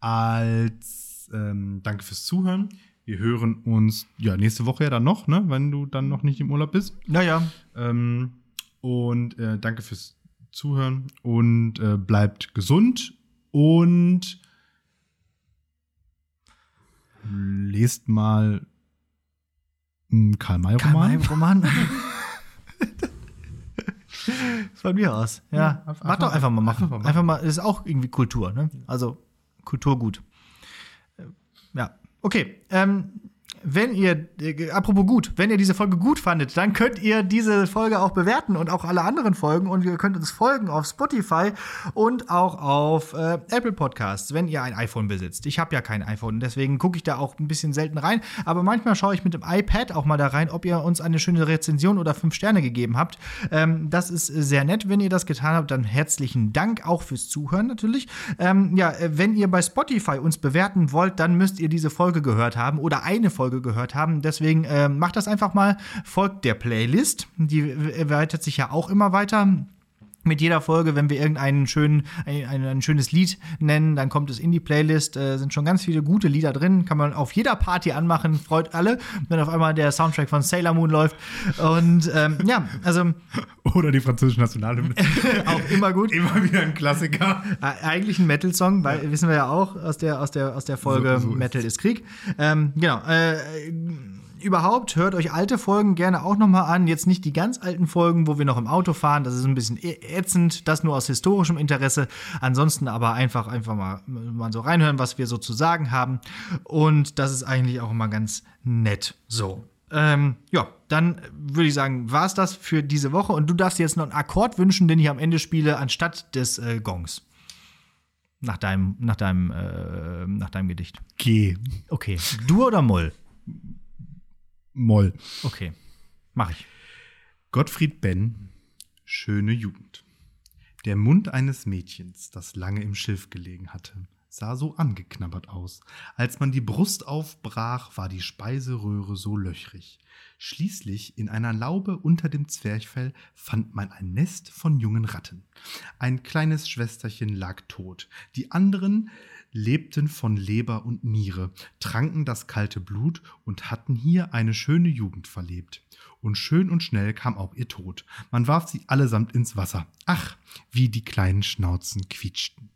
B: als ähm, danke fürs Zuhören. Wir hören uns ja nächste Woche ja dann noch, ne, wenn du dann noch nicht im Urlaub bist.
A: Naja,
B: Ähm, und äh, danke fürs Zuhören und äh, bleibt gesund und lest mal einen Karl-May-Roman.
A: Roman. *laughs* Von mir aus. Ja.
B: Ja,
A: Mach doch einfach mal machen.
B: einfach mal
A: Einfach mal, ist auch irgendwie Kultur, ne? Also Kulturgut. Äh, Ja. Okay. Ähm, wenn ihr, äh, apropos gut, wenn ihr diese Folge gut fandet, dann könnt ihr diese Folge auch bewerten und auch alle anderen Folgen und ihr könnt uns folgen auf Spotify und auch auf äh, Apple Podcasts, wenn ihr ein iPhone besitzt. Ich habe ja kein iPhone, deswegen gucke ich da auch ein bisschen selten rein, aber manchmal schaue ich mit dem iPad auch mal da rein, ob ihr uns eine schöne Rezension oder fünf Sterne gegeben habt. Ähm, das ist sehr nett, wenn ihr das getan habt, dann herzlichen Dank auch fürs Zuhören natürlich. Ähm, ja, äh, wenn ihr bei Spotify uns bewerten wollt, dann müsst ihr diese Folge gehört haben oder eine Folge gehört haben. Deswegen äh, macht das einfach mal, folgt der Playlist. Die erweitert sich ja auch immer weiter. Mit jeder Folge, wenn wir irgendeinen schönen, ein, ein, ein schönes Lied nennen, dann kommt es in die Playlist. Äh, sind schon ganz viele gute Lieder drin. Kann man auf jeder Party anmachen, freut alle, wenn auf einmal der Soundtrack von Sailor Moon läuft. Und ähm, ja, also *laughs*
B: Oder die französische Nationalhymne. *laughs*
A: auch immer gut. *laughs*
B: Immer wieder ein Klassiker.
A: Eigentlich ein Metal-Song, weil wissen wir ja auch aus der, aus der, aus der Folge
B: So- so ist
A: Metal ist Krieg. Ähm, genau. Äh, überhaupt, hört euch alte Folgen gerne auch nochmal an. Jetzt nicht die ganz alten Folgen, wo wir noch im Auto fahren. Das ist ein bisschen ätzend. Das nur aus historischem Interesse. Ansonsten aber einfach, einfach mal, mal so reinhören, was wir so zu sagen haben. Und das ist eigentlich auch immer ganz nett. So. Ähm, ja, dann würde ich sagen, war es das für diese Woche. Und du darfst jetzt noch einen Akkord wünschen, den ich am Ende spiele, anstatt des äh, Gongs. Nach deinem, nach deinem, äh, nach deinem Gedicht.
B: G.
A: Okay. Dur oder Moll?
B: Moll.
A: Okay. Mach ich.
B: Gottfried Benn, schöne Jugend. Der Mund eines Mädchens, das lange im Schilf gelegen hatte, sah so angeknabbert aus. Als man die Brust aufbrach, war die Speiseröhre so löchrig. Schließlich in einer Laube unter dem Zwerchfell fand man ein Nest von jungen Ratten. Ein kleines Schwesterchen lag tot. Die anderen lebten von Leber und Niere, tranken das kalte Blut und hatten hier eine schöne Jugend verlebt. Und schön und schnell kam auch ihr Tod. Man warf sie allesamt ins Wasser. Ach, wie die kleinen Schnauzen quietschten.